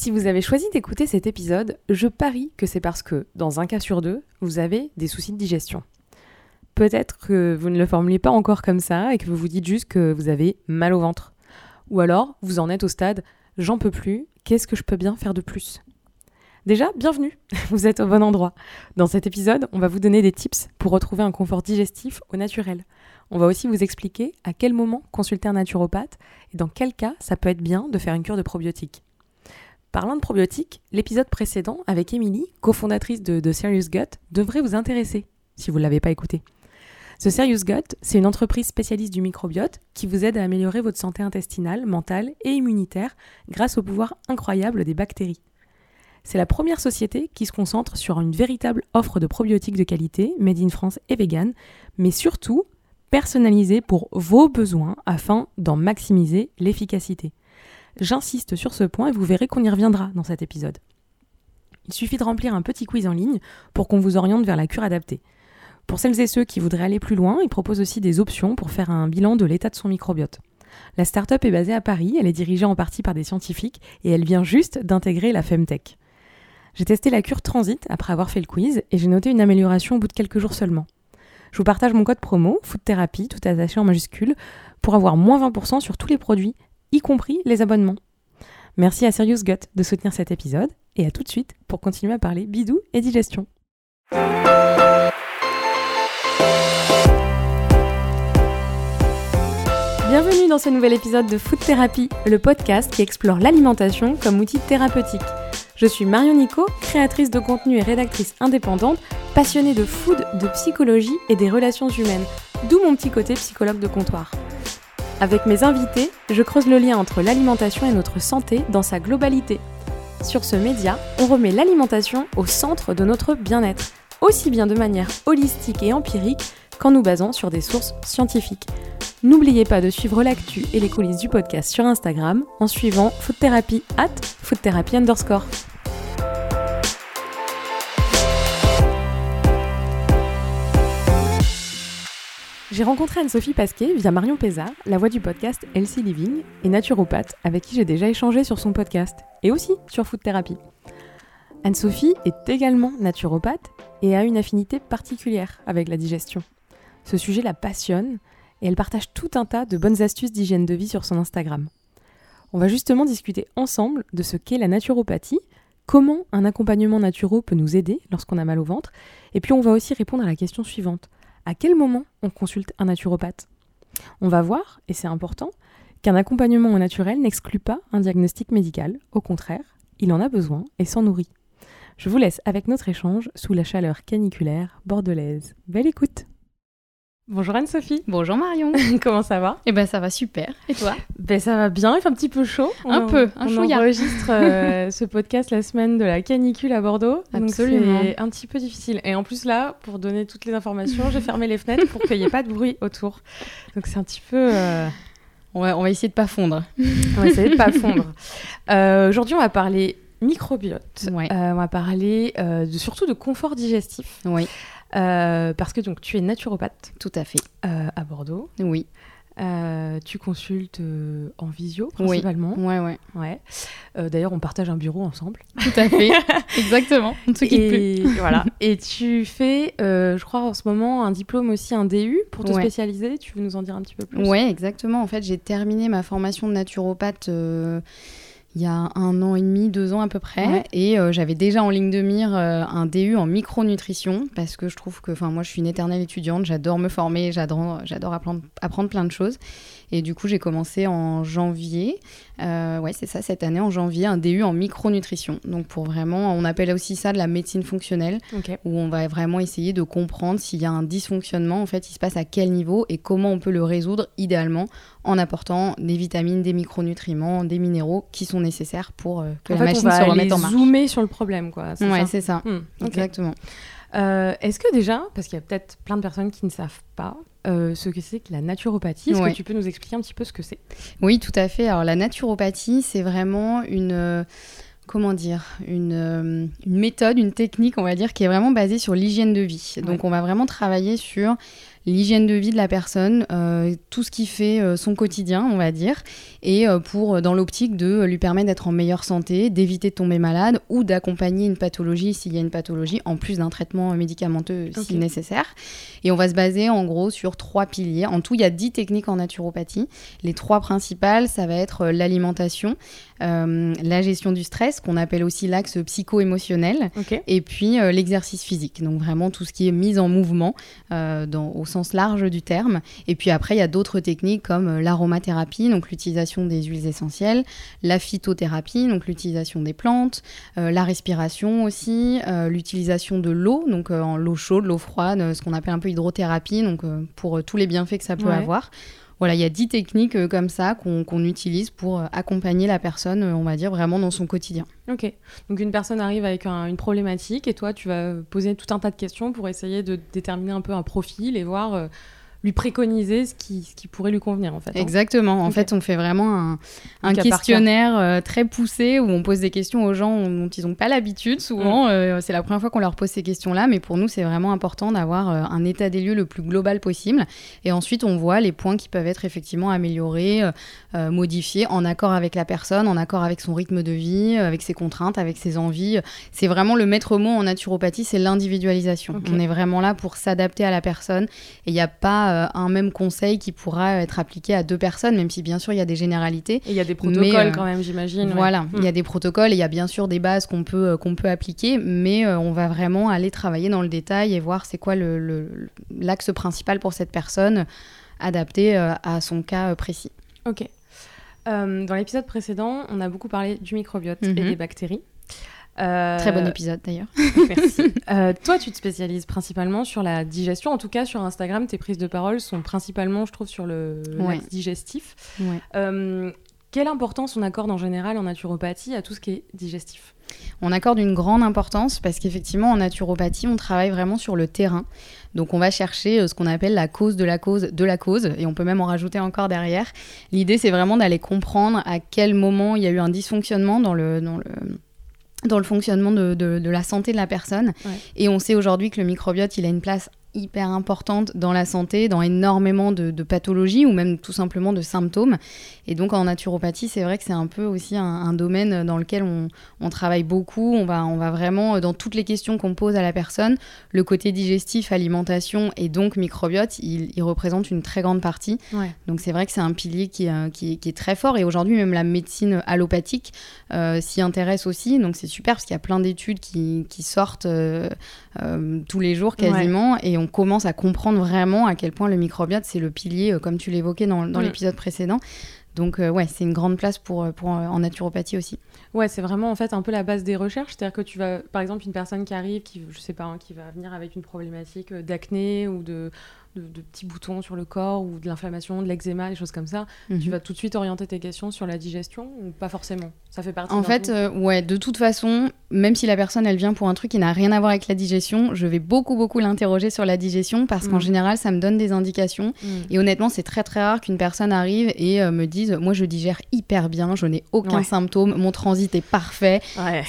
Si vous avez choisi d'écouter cet épisode, je parie que c'est parce que, dans un cas sur deux, vous avez des soucis de digestion. Peut-être que vous ne le formulez pas encore comme ça et que vous vous dites juste que vous avez mal au ventre. Ou alors, vous en êtes au stade j'en peux plus, qu'est-ce que je peux bien faire de plus? Déjà, bienvenue, vous êtes au bon endroit. Dans cet épisode, on va vous donner des tips pour retrouver un confort digestif au naturel. On va aussi vous expliquer à quel moment consulter un naturopathe et dans quel cas ça peut être bien de faire une cure de probiotiques. Parlant de probiotiques, l'épisode précédent avec Émilie, cofondatrice de The Serious Gut, devrait vous intéresser si vous ne l'avez pas écouté. The Serious Gut, c'est une entreprise spécialiste du microbiote qui vous aide à améliorer votre santé intestinale, mentale et immunitaire grâce au pouvoir incroyable des bactéries. C'est la première société qui se concentre sur une véritable offre de probiotiques de qualité, made in France et vegan, mais surtout personnalisée pour vos besoins afin d'en maximiser l'efficacité. J'insiste sur ce point et vous verrez qu'on y reviendra dans cet épisode. Il suffit de remplir un petit quiz en ligne pour qu'on vous oriente vers la cure adaptée. Pour celles et ceux qui voudraient aller plus loin, il propose aussi des options pour faire un bilan de l'état de son microbiote. La start-up est basée à Paris, elle est dirigée en partie par des scientifiques et elle vient juste d'intégrer la Femtech. J'ai testé la cure Transit après avoir fait le quiz et j'ai noté une amélioration au bout de quelques jours seulement. Je vous partage mon code promo, Food Therapy, tout attaché en majuscule, pour avoir moins 20% sur tous les produits y compris les abonnements. Merci à Serious Gut de soutenir cet épisode et à tout de suite pour continuer à parler bidou et digestion. Bienvenue dans ce nouvel épisode de Food Therapy, le podcast qui explore l'alimentation comme outil thérapeutique. Je suis Marion Nico, créatrice de contenu et rédactrice indépendante, passionnée de food, de psychologie et des relations humaines, d'où mon petit côté psychologue de comptoir. Avec mes invités, je creuse le lien entre l'alimentation et notre santé dans sa globalité. Sur ce média, on remet l'alimentation au centre de notre bien-être, aussi bien de manière holistique et empirique qu'en nous basant sur des sources scientifiques. N'oubliez pas de suivre l'actu et les coulisses du podcast sur Instagram en suivant Food at underscore. J'ai rencontré Anne-Sophie Pasquet via Marion Pézard, la voix du podcast Healthy Living, et naturopathe, avec qui j'ai déjà échangé sur son podcast, et aussi sur Food Therapy. Anne-Sophie est également naturopathe et a une affinité particulière avec la digestion. Ce sujet la passionne et elle partage tout un tas de bonnes astuces d'hygiène de vie sur son Instagram. On va justement discuter ensemble de ce qu'est la naturopathie, comment un accompagnement naturo peut nous aider lorsqu'on a mal au ventre, et puis on va aussi répondre à la question suivante à quel moment on consulte un naturopathe On va voir, et c'est important, qu'un accompagnement au naturel n'exclut pas un diagnostic médical, au contraire, il en a besoin et s'en nourrit. Je vous laisse avec notre échange sous la chaleur caniculaire bordelaise. Belle écoute Bonjour Anne-Sophie. Bonjour Marion. Comment ça va? Eh ben ça va super. Et toi? Ben ça va bien, il fait un petit peu chaud. un peu, un on enregistre euh, ce podcast la semaine de la canicule à Bordeaux. Absolument. c'est un petit peu difficile. Et en plus là, pour donner toutes les informations, j'ai fermé les fenêtres pour qu'il n'y ait pas de bruit autour. Donc c'est un petit peu... Euh, on va essayer de pas fondre. on va essayer de pas fondre. Euh, aujourd'hui, on va parler microbiote. Ouais. on va parler de, surtout de confort digestif. Oui. Euh, parce que donc tu es naturopathe. Tout à fait. Euh, à Bordeaux. Oui. Euh, tu consultes en visio principalement. Oui. Ouais, ouais. ouais. D'ailleurs, on partage un bureau ensemble. Tout à fait. Exactement. On ne et, plus. voilà. Et tu fais, je crois, en ce moment, un diplôme aussi, un DU pour te spécialiser. Tu veux nous en dire un petit peu plus? Oui, exactement. En fait, j'ai terminé ma formation de naturopathe il y a un an et demi, deux ans à peu près. Et euh, j'avais déjà en ligne de mire euh, un DU en micronutrition parce que je trouve que, enfin, moi, je suis une éternelle étudiante, j'adore me former, j'adore, j'adore apprendre, apprendre plein de choses. Et du coup, j'ai commencé en janvier. Euh, ouais, c'est ça, cette année, en janvier, un DU en micronutrition. Donc, pour vraiment, on appelle aussi ça de la médecine fonctionnelle, où on va vraiment essayer de comprendre s'il y a un dysfonctionnement, en fait, il se passe à quel niveau et comment on peut le résoudre idéalement en apportant des vitamines, des micronutriments, des minéraux qui sont nécessaires pour euh, que la machine se remette en marche. zoomer sur le problème, quoi. Ouais, c'est ça. Hmm, Exactement. Euh, est-ce que déjà, parce qu'il y a peut-être plein de personnes qui ne savent pas, euh, ce que c'est que la naturopathie. Est-ce que tu peux nous expliquer un petit peu ce que c'est? Oui, tout à fait. Alors la naturopathie, c'est vraiment une euh, comment dire, une, une, méthode, une technique, on va dire, qui est vraiment basée sur l'hygiène de vie. Donc on va vraiment travailler sur l'hygiène de vie de la personne, tout ce qui fait son quotidien, on va dire, et pour dans l'optique de lui permettre d'être en meilleure santé, d'éviter de tomber malade ou d'accompagner une pathologie s'il y a une pathologie, en plus d'un traitement médicamenteux si nécessaire. Et on va se baser en gros sur trois piliers. En tout, il y a dix techniques en naturopathie. Les trois principales, ça va être l'alimentation, euh, la gestion du stress, qu'on appelle aussi l'axe psycho-émotionnel, et puis euh, l'exercice physique. Donc vraiment tout ce qui est mise en mouvement euh, dans, au sens large du terme. Et puis après, il y a d'autres techniques comme l'aromathérapie, donc l'utilisation des huiles essentielles, la phytothérapie, donc l'utilisation des plantes, la respiration aussi, l'utilisation de l'eau, donc en l'eau chaude, l'eau froide, ce qu'on appelle un peu hydrothérapie, donc pour tous les bienfaits que ça peut avoir. Voilà, il y a dix techniques euh, comme ça qu'on utilise pour euh, accompagner la personne, euh, on va dire, vraiment dans son quotidien. Ok. Donc une personne arrive avec une problématique et toi, tu vas poser tout un tas de questions pour essayer de déterminer un peu un profil et voir lui préconiser ce qui, ce qui pourrait lui convenir en fait. Hein. Exactement. En fait, on fait vraiment un, un questionnaire euh, très poussé où on pose des questions aux gens dont ils n'ont pas l'habitude. Souvent, mm. euh, c'est la première fois qu'on leur pose ces questions-là, mais pour nous, c'est vraiment important d'avoir euh, un état des lieux le plus global possible. Et ensuite, on voit les points qui peuvent être effectivement améliorés, modifiés, en accord avec la personne, en accord avec son rythme de vie, avec ses contraintes, avec ses envies. C'est vraiment le maître mot en naturopathie, c'est l'individualisation. On est vraiment là pour s'adapter à la personne. Et il n'y a pas euh, un même conseil qui pourra être appliqué à deux personnes, même si bien sûr il y a des généralités. Et il y a des protocoles euh, quand même, j'imagine. Voilà, il y a hmm. des protocoles et il y a bien sûr des bases qu'on peut, euh, qu'on peut appliquer, mais on va vraiment aller travailler dans le détail et voir c'est quoi l'axe le, principal pour cette personne adapté à son cas précis. Ok. dans l'épisode précédent, on a beaucoup parlé du microbiote et mhm. des bactéries. Très bon épisode d'ailleurs. Merci. Euh, toi, tu te spécialises principalement sur la digestion. En tout cas, sur Instagram, tes prises de parole sont principalement, je trouve, sur le digestif. Euh, quelle importance on accorde en général en naturopathie à tout ce qui est digestif? On accorde une grande importance parce qu'effectivement en naturopathie on travaille vraiment sur le terrain. Donc on va chercher euh, ce qu'on appelle la cause de la cause de la cause et on peut même en rajouter encore derrière. L'idée c'est vraiment d'aller comprendre à quel moment il y a eu un dysfonctionnement dans le, dans le dans le fonctionnement de, de, la santé de la personne. Et on sait aujourd'hui que le microbiote, il a une place hyper importante dans la santé, dans énormément de, pathologies ou même tout simplement de symptômes. Et donc en naturopathie, c'est vrai que c'est un peu aussi un, domaine dans lequel on, travaille beaucoup. On va, on va vraiment, dans toutes les questions qu'on pose à la personne, le côté digestif, alimentation et donc microbiote, il, représente une très grande partie. Donc c'est vrai que c'est un pilier qui, euh, qui, est très fort. Et aujourd'hui, même la médecine allopathique euh, s'y intéresse aussi. Donc c'est super parce qu'il y a plein d'études qui, sortent euh, tous les jours quasiment. Et on commence à comprendre vraiment à quel point le microbiote, c'est le pilier, euh, comme tu l'évoquais dans, mm. l'épisode précédent. Donc euh, ouais, c'est une grande place pour, euh, pour en naturopathie aussi. Ouais, c'est vraiment en fait un peu la base des recherches, c'est-à-dire que tu vas, par exemple, une personne qui arrive, qui je sais pas, hein, qui va venir avec une problématique d'acné ou de de, petits boutons sur le corps ou de l'inflammation, de l'eczéma, des choses comme ça, tu mhm. vas tout de suite orienter tes questions sur la digestion ou pas forcément? Ça fait partie. En fait, euh, ouais, de toute façon, même si la personne elle vient pour un truc qui n'a rien à voir avec la digestion, je vais beaucoup beaucoup l'interroger sur la digestion parce qu'en mhm. général, ça me donne des indications. Mhm. Et honnêtement, c'est très très rare qu'une personne arrive et euh, me dise, moi je digère hyper bien, je n'ai aucun symptôme, mon transit est parfait.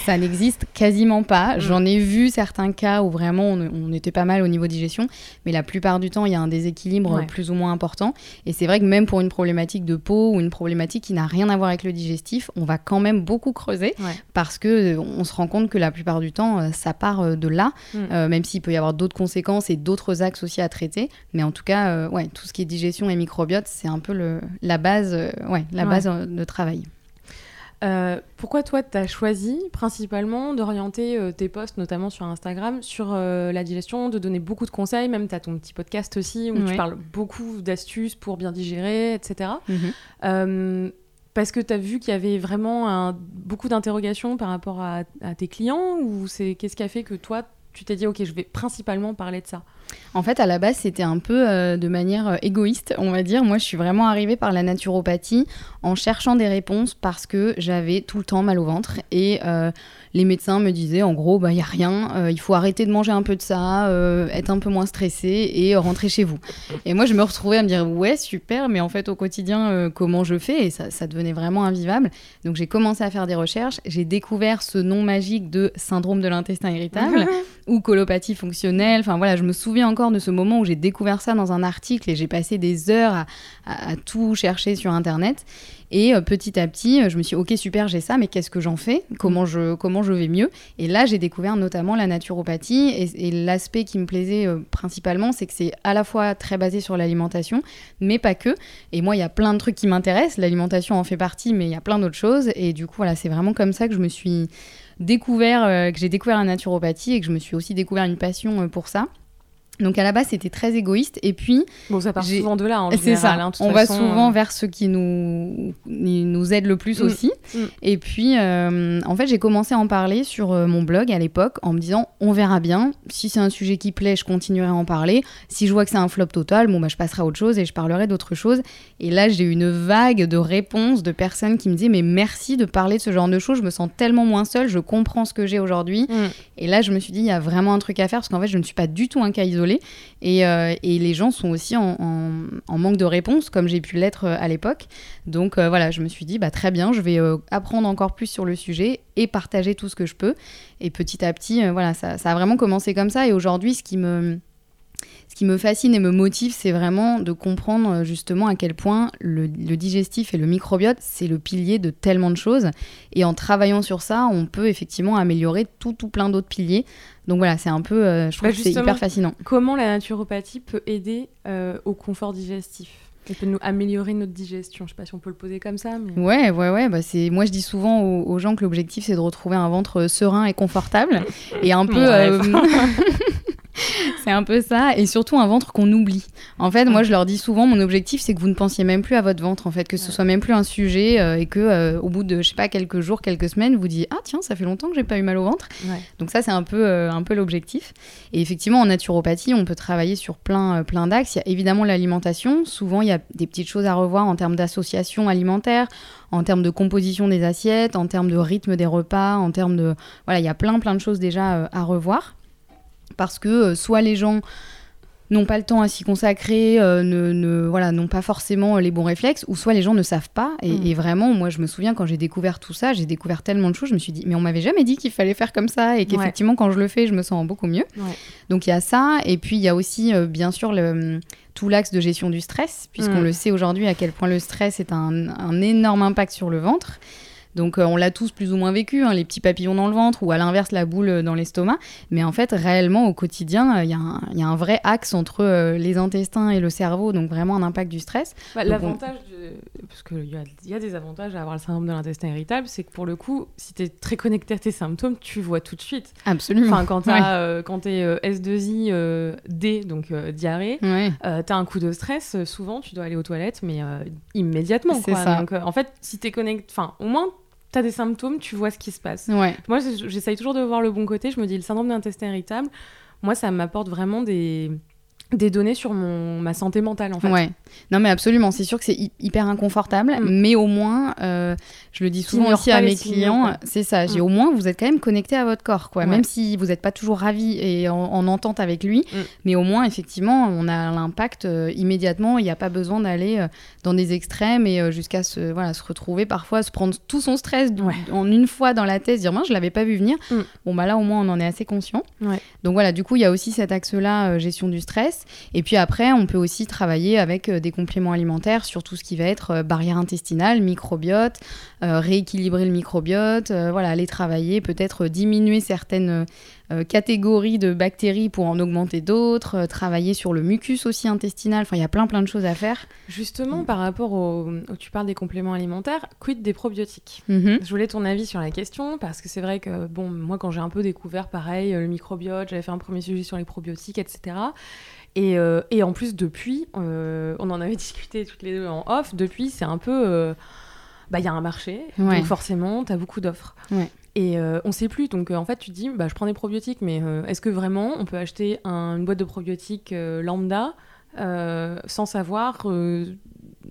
Ça n'existe quasiment pas. J'en ai vu certains cas où vraiment on, on était pas mal au niveau digestion, mais la plupart du temps, il y a un déséquilibre plus ou moins important. Et c'est vrai que même pour une problématique de peau ou une problématique qui n'a rien à voir avec le digestif, on va quand même beaucoup creuser parce que euh, on se rend compte que la plupart du temps, euh, ça part euh, de là, mm. même s'il peut y avoir d'autres conséquences et d'autres axes aussi à traiter. Mais en tout cas, ouais, tout ce qui est digestion et microbiote, c'est un peu le, la base, ouais, la base de travail. Euh, pourquoi toi, tu as choisi principalement d'orienter euh, tes posts, notamment sur Instagram, sur euh, la digestion, de donner beaucoup de conseils, même tu as ton petit podcast aussi où tu parles beaucoup d'astuces pour bien digérer, etc. Mhm. parce que tu as vu qu'il y avait vraiment un, beaucoup d'interrogations par rapport à, à tes clients ou c'est qu'est-ce qui a fait que toi, tu t'es dit, ok, je vais principalement parler de ça en fait, à la base, c'était un peu euh, de manière euh, égoïste, on va dire. Moi, je suis vraiment arrivée par la naturopathie en cherchant des réponses parce que j'avais tout le temps mal au ventre et euh, les médecins me disaient en gros, bah il y a rien, il faut arrêter de manger un peu de ça, être un peu moins stressé et rentrer chez vous. Et moi, je me retrouvais à me dire ouais super, mais en fait au quotidien, comment je fais? Et ça, ça devenait vraiment invivable. Donc j'ai commencé à faire des recherches. J'ai découvert ce nom magique de syndrome de l'intestin irritable ou colopathie fonctionnelle. Enfin voilà, je me souviens encore de ce moment où j'ai découvert ça dans un article et j'ai passé des heures à, tout chercher sur Internet. Et euh, petit à petit, euh, je me suis dit, ok, super, j'ai ça, mais qu'est-ce que j'en fais? Comment je, comment je vais mieux? Et là, j'ai découvert notamment la naturopathie. Et, l'aspect qui me plaisait euh, principalement, c'est que c'est à la fois très basé sur l'alimentation, mais pas que. Et moi, il y a plein de trucs qui m'intéressent. L'alimentation en fait partie, mais il y a plein d'autres choses. Et du coup, voilà, c'est vraiment comme ça que je me suis découvert, que j'ai découvert la naturopathie et que je me suis aussi découvert une passion pour ça. Donc à la base c'était très égoïste et puis bon ça part souvent de là en c'est ça hein, on va souvent euh. vers ce qui nous nous aide le plus mm. aussi mm. et puis euh, en fait j'ai commencé à en parler sur euh, mon blog à l'époque en me disant on verra bien si c'est un sujet qui plaît je continuerai à en parler si je vois que c'est un flop total bon bah je passerai à autre chose et je parlerai d'autre chose et là j'ai eu une vague de réponses de personnes qui me disaient mais merci de parler de ce genre de choses je me sens tellement moins seule je comprends ce que j'ai aujourd'hui mm. Et là je me suis dit il y a vraiment un truc à faire parce qu'en fait je ne suis pas du tout un cas isolé euh, et, les gens sont aussi en, manque de réponse, comme j'ai pu l'être euh, à l'époque. Donc euh, voilà, je me suis dit, bah, très bien, je vais apprendre encore plus sur le sujet et partager tout ce que je peux. Et petit à petit, voilà, ça, a vraiment commencé comme ça. Et aujourd'hui, ce qui me qui me fascine et me motive, c'est vraiment de comprendre euh, justement à quel point le, digestif et le microbiote, c'est le pilier de tellement de choses. Et en travaillant sur ça, on peut effectivement améliorer tout, tout plein d'autres piliers. Donc voilà, c'est un peu, euh, je trouve bah, que c'est hyper fascinant. Comment la naturopathie peut aider euh, au confort digestif? Et peut nous améliorer notre digestion. Je sais pas si on peut le poser comme ça. Mais... Ouais, ouais, ouais. Bah c'est... Moi, je dis souvent aux, gens que l'objectif, c'est de retrouver un ventre serein et confortable. et un peu. c'est un peu ça, et surtout un ventre qu'on oublie. En fait, moi, je leur dis souvent, mon objectif, c'est que vous ne pensiez même plus à votre ventre, en fait, que ce soit même plus un sujet, euh, et que euh, au bout de, je sais pas, quelques jours, quelques semaines, vous dites, ah tiens, ça fait longtemps que j'ai pas eu mal au ventre. Donc ça, c'est un peu, euh, un peu l'objectif. Et effectivement, en naturopathie, on peut travailler sur plein, plein d'axes. Il y a évidemment l'alimentation. Souvent, il y a des petites choses à revoir en termes d'association alimentaire en termes de composition des assiettes, en termes de rythme des repas, en termes de... Voilà, il y a plein plein de choses déjà à revoir parce que euh, soit les gens n'ont pas le temps à s'y consacrer, euh, ne, voilà, n'ont pas forcément les bons réflexes, ou soit les gens ne savent pas. Et, mm. vraiment, moi, je me souviens quand j'ai découvert tout ça, j'ai découvert tellement de choses, je me suis dit, mais on m'avait jamais dit qu'il fallait faire comme ça, et qu'effectivement, quand je le fais, je me sens beaucoup mieux. Donc il y a ça, et puis il y a aussi, euh, bien sûr, le, tout l'axe de gestion du stress, puisqu'on mm. le sait aujourd'hui à quel point le stress est un, un énorme impact sur le ventre. Donc euh, on l'a tous plus ou moins vécu, hein, les petits papillons dans le ventre ou à l'inverse la boule dans l'estomac. Mais en fait, réellement au quotidien, euh, il y, a un vrai axe entre euh, les intestins et le cerveau, donc vraiment un impact du stress. Bah, l'avantage, parce qu'il y, a des avantages à avoir le syndrome de l'intestin irritable, c'est que pour le coup, si tu es très connecté à tes symptômes, tu vois tout de suite. Absolument. Enfin, quand tu es S2I D, donc diarrhée, tu as un coup de stress, souvent tu dois aller aux toilettes, mais immédiatement. C'est ça. Donc en fait, si tu es connecté, enfin au moins tu as des symptômes, tu vois ce qui se passe. Ouais. Moi, j'essaye toujours de voir le bon côté. Je me dis, le syndrome d'intestin irritable, moi, ça m'apporte vraiment des, des données sur mon, ma santé mentale en fait. Ouais. Non mais absolument, c'est sûr que c'est hyper inconfortable, mm. mais au moins, euh, je le dis souvent aussi à mes clients, c'est ça, j'ai mm. au moins vous êtes quand même connecté à votre corps, quoi. Même si vous n'êtes pas toujours ravi et en, entente avec lui, mm. mais au moins effectivement, on a l'impact euh, immédiatement. Il n'y a pas besoin d'aller euh, dans des extrêmes et jusqu'à se voilà se retrouver parfois, se prendre tout son stress en une fois dans la tête, dire moi je l'avais pas vu venir. Bon bah là au moins on en est assez conscient. Donc voilà, du coup il y a aussi cet axe-là, gestion du stress. Et puis après, on peut aussi travailler avec euh, des compléments alimentaires sur tout ce qui va être euh, barrière intestinale, microbiote, euh, rééquilibrer le microbiote, voilà, aller travailler, peut-être diminuer certaines catégories de bactéries pour en augmenter d'autres, travailler sur le mucus aussi intestinal. Enfin, il y a plein plein de choses à faire. Justement, par rapport au, tu parles des compléments alimentaires, quid des probiotiques? Mm-hmm. Je voulais ton avis sur la question parce que c'est vrai que bon, moi quand j'ai un peu découvert pareil le microbiote, j'avais fait un premier sujet sur les probiotiques, etc. Euh, et, en plus, depuis, euh, on en avait discuté toutes les deux en off, depuis, c'est un peu. Euh, bah, il y a un marché, donc forcément, tu as beaucoup d'offres. Et on sait plus. Donc, en fait, tu te dis, bah, je prends des probiotiques, mais est-ce que vraiment on peut acheter une boîte de probiotiques lambda sans savoir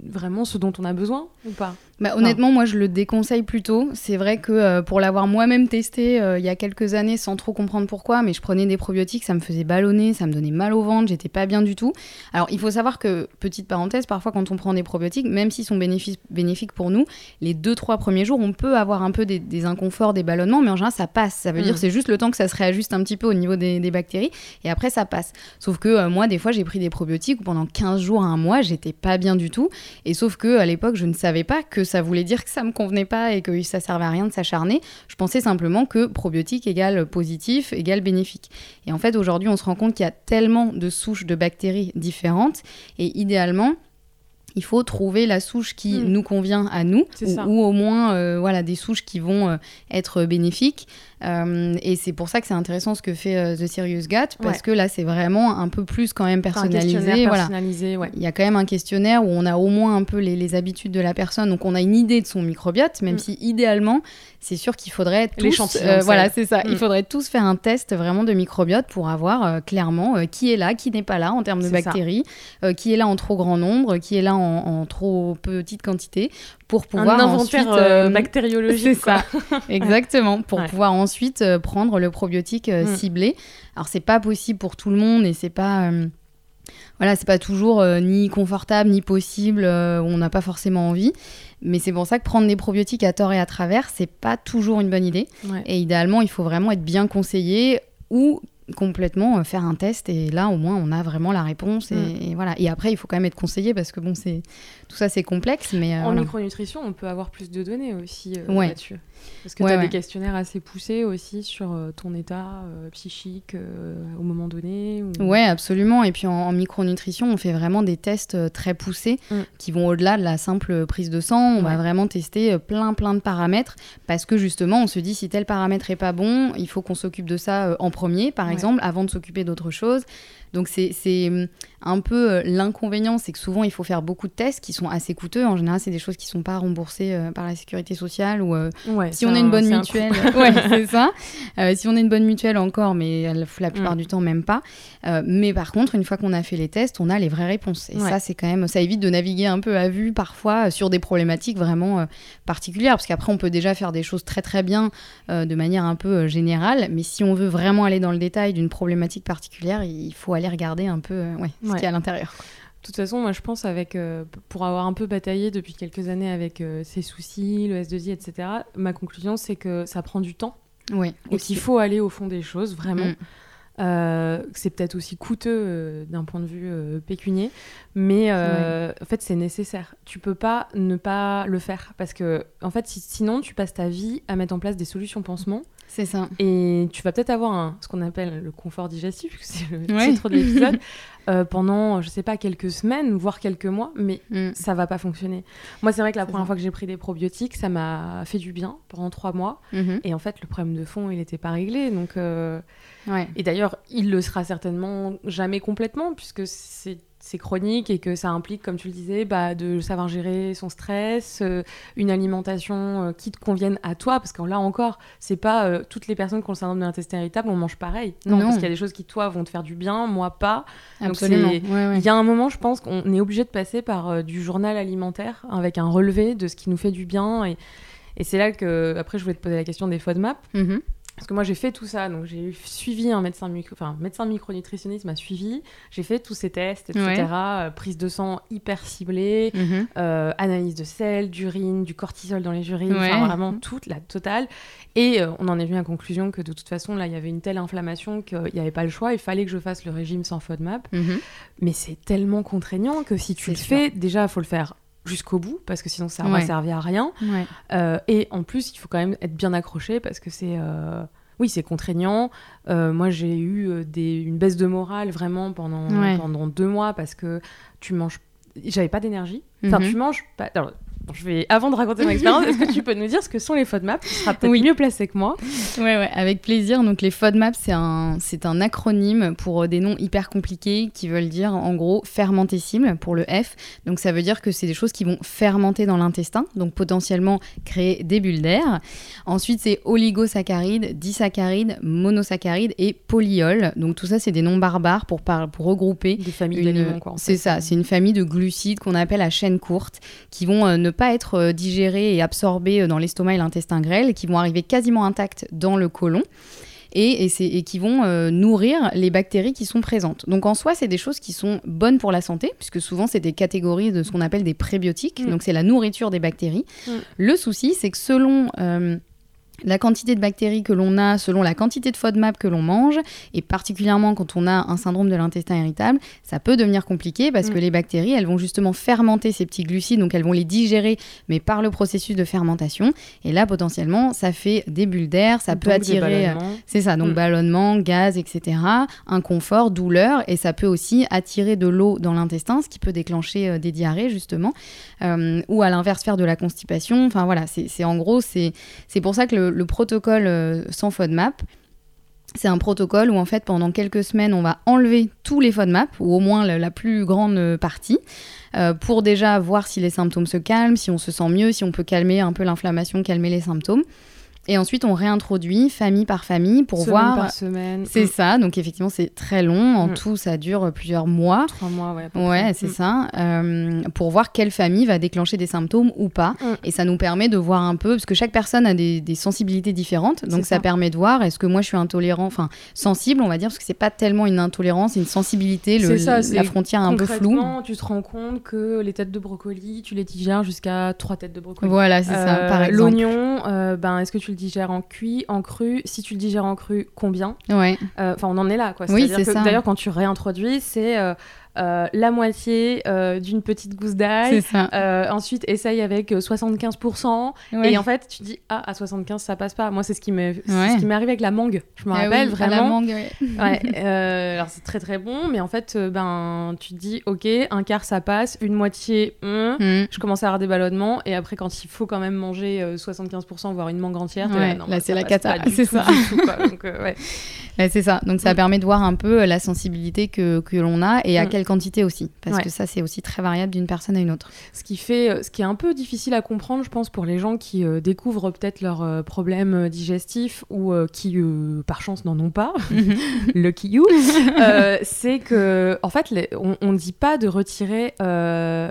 vraiment ce dont on a besoin ou pas? Bah, honnêtement, moi, je le déconseille plutôt. C'est vrai que euh, pour l'avoir moi-même testé euh, il y a quelques années sans trop comprendre pourquoi, mais je prenais des probiotiques, ça me faisait ballonner, ça me donnait mal au ventre, j'étais pas bien du tout. Alors, il faut savoir que, petite parenthèse, parfois quand on prend des probiotiques, même s'ils sont bénéfiques pour nous, les deux, trois premiers jours, on peut avoir un peu des, inconforts, des ballonnements, mais en général, ça passe. Ça veut dire mm. c'est juste le temps que ça se réajuste un petit peu au niveau des, bactéries, et après, ça passe. Sauf que euh, moi, des fois, j'ai pris des probiotiques où pendant 15 jours à un mois, j'étais pas bien du tout. Et sauf que à l'époque, je ne savais pas que ça voulait dire que ça me convenait pas et que ça servait à rien de s'acharner. Je pensais simplement que probiotique égale positif égale bénéfique. Et en fait, aujourd'hui, on se rend compte qu'il y a tellement de souches de bactéries différentes et idéalement, il faut trouver la souche qui hmm. nous convient à nous, ou, au moins euh, voilà, des souches qui vont euh, être bénéfiques. Euh, et c'est pour ça que c'est intéressant ce que fait The Serious Gut, parce que là, c'est vraiment un peu plus quand même personnalisé. voilà. Il y a quand même un questionnaire où on a au moins un peu les, habitudes de la personne, donc on a une idée de son microbiote, même mm. si idéalement, c'est sûr qu'il faudrait tous, voilà, c'est ça, il mm. faudrait tous faire un test vraiment de microbiote pour avoir clairement qui est là, qui n'est pas là en termes de bactéries, qui est là en trop grand nombre, qui est là en, trop petite quantité, pour pouvoir un inventaire bactériologique. C'est ça, exactement, pour pouvoir en ensuite euh, prendre le probiotique euh, mm. ciblé. Alors c'est pas possible pour tout le monde et c'est pas euh, voilà, c'est pas toujours ni confortable ni possible, on n'a pas forcément envie. Mais c'est pour ça que prendre des probiotiques à tort et à travers, c'est pas toujours une bonne idée. Et idéalement, il faut vraiment être bien conseillé ou complètement faire un test et là au moins on a vraiment la réponse et, mm. et, voilà et après il faut quand même être conseillé parce que bon c'est tout ça c'est complexe mais en micronutrition on peut avoir plus de données aussi là-dessus parce que tu as des questionnaires assez poussés aussi sur euh, ton état euh, psychique euh, au moment donné ou... Ouais, absolument. Et puis en, micronutrition, on fait vraiment des tests très poussés mm. qui vont au-delà de la simple prise de sang. On va vraiment tester plein, plein de paramètres parce que justement, on se dit si tel paramètre est pas bon, il faut qu'on s'occupe de ça en premier, par exemple, avant de s'occuper d'autre chose. Donc c'est hum, un peu euh, l'inconvénient, c'est que souvent il faut faire beaucoup de tests qui sont assez coûteux. En général, c'est des choses qui ne sont pas remboursées euh, par la sécurité sociale ou euh, si on a une bonne mutuelle. ouais, c'est ça. si on a une bonne mutuelle encore, mais la, plupart mm. du temps même pas. mais par contre, une fois qu'on a fait les tests, on a les vraies réponses. Et ça, c'est quand même, ça évite de naviguer un peu à vue parfois sur des problématiques vraiment particulières, parce qu'après on peut déjà faire des choses très très bien de manière un peu générale, mais si on veut vraiment aller dans le détail d'une problématique particulière, il faut aller regarder un peu euh, ouais, ce qu'il y a à l'intérieur. De toute façon, moi je pense avec euh, pour avoir un peu bataillé depuis quelques années avec euh, ces soucis, le S2I, etc. Ma conclusion c'est que ça prend du temps. Oui. Et qu'il faut aller au fond des choses vraiment. Mm. c'est peut-être aussi coûteux d'un point de vue pécunier, mais en fait c'est nécessaire. Tu peux pas ne pas le faire parce que en fait sinon tu passes ta vie à mettre en place des solutions pansement c'est ça. Et tu vas peut-être avoir un, ce qu'on appelle le confort digestif, c'est le titre de l'épisode, euh, pendant, je sais pas, quelques semaines, voire quelques mois, mais mm. ça va pas fonctionner. Moi, c'est vrai que la première fois que j'ai pris des probiotiques, ça m'a fait du bien pendant trois mois. Mm-hmm. Et en fait, le problème de fond, il n'était pas réglé. Donc, euh, Et d'ailleurs, il le sera certainement jamais complètement, puisque c'est c'est chronique et que ça implique, comme tu le disais, bah, de savoir gérer son stress, euh, une alimentation euh, qui te convienne à toi, parce que là encore, c'est pas euh, toutes les personnes qui ont le syndrome de l'intestin irritable, on mange pareil. Non, parce qu'il y a des choses qui, toi, vont te faire du bien, moi pas. Absolument. Il y a un moment, je pense qu'on est obligé de passer par du journal alimentaire avec un relevé de ce qui nous fait du bien. Et, et c'est là que, après, je voulais te poser la question des FODMAP. Mm parce que moi, j'ai fait tout ça. Donc, j'ai suivi un médecin, micro... enfin, médecin micronutritionniste m'a suivi. J'ai fait tous ces tests, etc. Euh, prise de sang hyper ciblée, mhm. euh, analyse de sel, d'urine, du cortisol dans les urines, vraiment toute la totale. Et euh, on en est venu à la conclusion que de toute façon, là, il y avait une telle inflammation qu'il n'y avait pas le choix. Il fallait que je fasse le régime sans FODMAP. Mhm. Mais c'est tellement contraignant que si tu le fais, déjà, il faut le faire jusqu'au bout parce que sinon ça va servir à rien. Euh, et en plus, il faut quand même être bien accroché parce que c'est euh, oui, c'est contraignant. Euh, moi, j'ai eu des, une baisse de morale vraiment pendant, pendant deux mois parce que tu manges. J'avais pas d'énergie. Enfin, mhm. tu manges pas. Je vais, avant de raconter mon expérience, est-ce que tu peux nous dire ce que sont les FODMAP? Tu seras peut-être mieux placé que moi. Oui, ouais, avec plaisir. Donc, les FODMAP, c'est un, c'est un acronyme pour euh, des noms hyper compliqués qui veulent dire, en gros, fermentescible pour le F. Donc, ça veut dire que c'est des choses qui vont fermenter dans l'intestin, donc potentiellement créer des bulles d'air. Ensuite, c'est oligosaccharides, disaccharides, monosaccharides et polyols. Donc, tout ça, c'est des noms barbares pour, pour regrouper. Des familles d'aliments, quoi. C'est ça, c'est une famille de glucides qu'on appelle à chaîne courte qui vont euh, ne pas être digérés et absorbés dans l'estomac et l'intestin grêle, qui vont arriver quasiment intacts dans le côlon et, qui vont euh, nourrir les bactéries qui sont présentes. Donc en soi, c'est des choses qui sont bonnes pour la santé, puisque souvent c'est des catégories de ce qu'on appelle des prébiotiques, mm. donc c'est la nourriture des bactéries. Mm. Le souci, c'est que selon... Euh, la quantité de bactéries que l'on a selon la quantité de FODMAP que l'on mange, et particulièrement quand on a un syndrome de l'intestin irritable, ça peut devenir compliqué parce mm. que les bactéries, elles vont justement fermenter ces petits glucides, donc elles vont les digérer, mais par le processus de fermentation. Et là, potentiellement, ça fait des bulles d'air, ça peut attirer... Euh, c'est ça, donc mm. ballonnement, gaz, etc., inconfort, douleur, et ça peut aussi attirer de l'eau dans l'intestin, ce qui peut déclencher euh, des diarrhées, justement, euh, ou à l'inverse, faire de la constipation. Enfin voilà, c'est en gros, c'est pour ça que le le, protocole euh, sans FODMAP, c'est un protocole où en fait pendant quelques semaines on va enlever tous les FODMAP ou au moins la, plus grande partie euh, pour déjà voir si les symptômes se calment, si on se sent mieux, si on peut calmer un peu l'inflammation, calmer les symptômes. Et ensuite, on réintroduit famille par famille pour semaine voir. Par semaine. C'est mm. ça. Donc, effectivement, c'est très long. En mm. tout, ça dure plusieurs mois. Trois mois, ouais. Ouais, c'est mm. ça. Euh, pour voir quelle famille va déclencher des symptômes ou pas. Et ça nous permet de voir un peu, parce que chaque personne a des, sensibilités différentes. Donc, ça. permet de voir est-ce que moi, je suis intolérant, enfin, sensible, on va dire, parce que c'est pas tellement une intolérance, c'est une sensibilité, le, ça, la frontière un peu floue. tu te rends compte que les têtes de brocoli, tu les digères jusqu'à trois têtes de brocoli. Voilà, c'est ça, par euh, exemple. L'oignon, euh, ben, est-ce que tu le digères en cuit, en cru Si tu le digères en cru, combien? Ouais. Euh, enfin, on en est là, quoi. Oui, c'est ça. D'ailleurs, quand tu réintroduis, c'est euh, la moitié euh, d'une petite gousse d'ail. Euh, ensuite, essaye avec 75%. Et en fait, tu dis, ah, à 75, ça passe pas. Moi, c'est ce qui m'est m'est arrivé avec la mangue. Je me ah rappelle vraiment. La mangue, ouais. alors, c'est très très bon, mais en fait, ben, tu te dis, ok, un quart, ça passe. Une moitié, hmm. Hmm. je commence à avoir des ballonnements. Et après, quand il faut quand même manger 75%, voire une mangue entière, là, c'est la cata. C'est ça. c'est ça. Donc, ça mm. permet de voir un peu la sensibilité que, que l'on a et à mm. quel quantité aussi, parce que ça c'est aussi très variable d'une personne à une autre. Ce qui fait, euh, ce qui est un peu difficile à comprendre, je pense, pour les gens qui euh, découvrent peut-être leurs euh, problèmes digestifs ou qui, par chance, n'en ont pas, lucky you, c'est que, en fait, on ne dit pas de retirer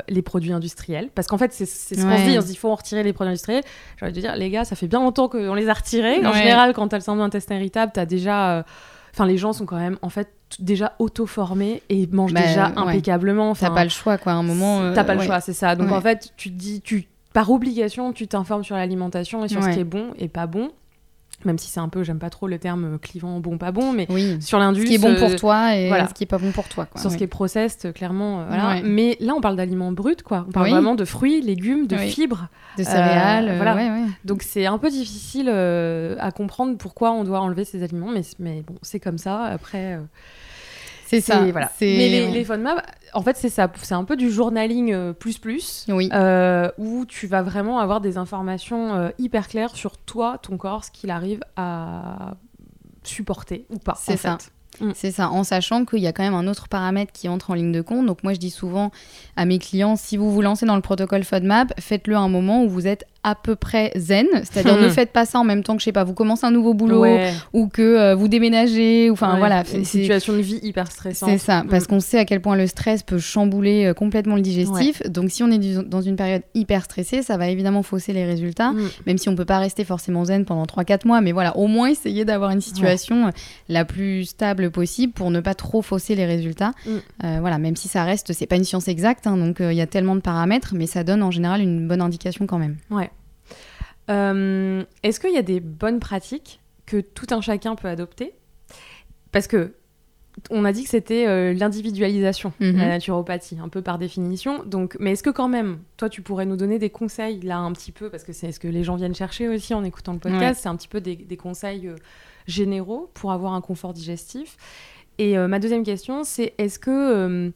les produits industriels, parce qu'en fait, c'est ce qu'on se dit, on se dit, il faut en retirer les produits industriels. J'ai envie de dire, les gars, ça fait bien longtemps qu'on les a retirés. En général, quand tu as le syndrome d'intestin irritable, tu as déjà Enfin, les gens sont quand même en fait déjà auto-formés et mangent bah, déjà impeccablement. T'as pas le choix, quoi. À un moment. Euh, T'as pas le choix, c'est ça. Donc en fait, tu te dis, tu par obligation, tu t'informes sur l'alimentation et sur ce qui est bon et pas bon même si c'est un peu, j'aime pas trop le terme clivant bon pas bon, mais sur l'indus. Ce qui est bon pour toi et ce qui est pas bon pour toi. Sur ce qui est processed, clairement. Euh, mais là, on parle d'aliments bruts, quoi. On parle vraiment de fruits, légumes, de fibres. De céréales. Euh, voilà. Donc c'est un peu difficile euh, à comprendre pourquoi on doit enlever ces aliments, mais, mais bon, c'est comme ça. Après. C'est ça. Voilà. Mais les, les FODMAP, en fait, c'est ça. C'est un peu du journaling euh, plus plus. Oui. Euh, où tu vas vraiment avoir des informations euh, hyper claires sur toi, ton corps, ce qu'il arrive à supporter ou pas. C'est ça. Mm. C'est ça, en sachant qu'il y a quand même un autre paramètre qui entre en ligne de compte. Donc moi je dis souvent à mes clients, si vous vous lancez dans le protocole FODMAP, faites-le à un moment où vous êtes à peu près zen, c'est-à-dire ne faites pas ça en même temps que je sais pas, vous commencez un nouveau boulot ou que euh, vous déménagez, enfin voilà, une situation de vie hyper stressante. C'est ça, parce mm. qu'on sait à quel point le stress peut chambouler euh, complètement le digestif. Donc si on est dans une période hyper stressée, ça va évidemment fausser les résultats, mm. même si on peut pas rester forcément zen pendant 3-4 mois, mais voilà, au moins essayer d'avoir une situation euh, la plus stable possible pour ne pas trop fausser les résultats. Voilà, même si ça reste, c'est pas une science exacte, hein, donc il y a tellement de paramètres, mais ça donne en général une bonne indication quand même. Ouais. Euh, est-ce qu'il y a des bonnes pratiques que tout un chacun peut adopter? Parce que on a dit que c'était euh, l'individualisation, la mhm. naturopathie, un peu par définition. Donc, mais est-ce que quand même, toi, tu pourrais nous donner des conseils là un petit peu, parce que c'est ce que les gens viennent chercher aussi en écoutant le podcast, c'est un petit peu des, conseils euh, généraux pour avoir un confort digestif. Et ma deuxième question, c'est est-ce que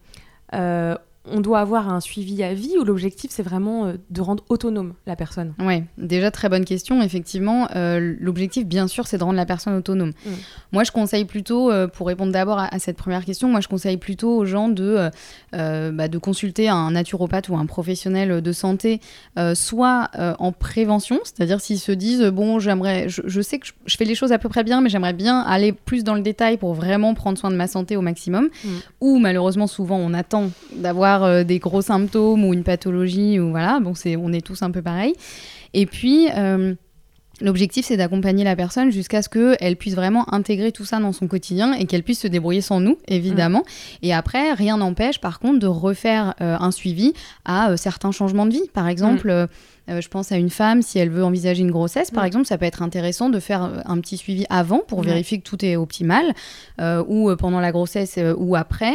on doit avoir un suivi à vie ou l'objectif c'est vraiment euh, de rendre autonome la personne? Oui, déjà très bonne question. Effectivement, euh, l'objectif bien sûr c'est de rendre la personne autonome. Mm. Moi je conseille plutôt, euh, pour répondre d'abord à, cette première question, moi je conseille plutôt aux gens de, bah, de consulter un naturopathe ou un professionnel de santé, soit en prévention, c'est-à-dire s'ils se disent bon j'aimerais, je, sais que je, fais les choses à peu près bien, mais j'aimerais bien aller plus dans le détail pour vraiment prendre soin de ma santé au maximum, mm. ou malheureusement souvent on attend d'avoir avoir des gros symptômes ou une pathologie ou voilà, bon c'est on est tous un peu pareil. Et puis L'objectif, c'est d'accompagner la personne jusqu'à ce qu'elle puisse vraiment intégrer tout ça dans son quotidien et qu'elle puisse se débrouiller sans nous, évidemment. Mm. Et après, rien n'empêche, par contre, de refaire euh, un suivi à euh, certains changements de vie. Par exemple, mm. Euh, je pense à une femme, si elle veut envisager une grossesse, par exemple, ça peut être intéressant de faire euh, un petit suivi avant pour vérifier que tout est optimal, euh, ou pendant la grossesse ou après,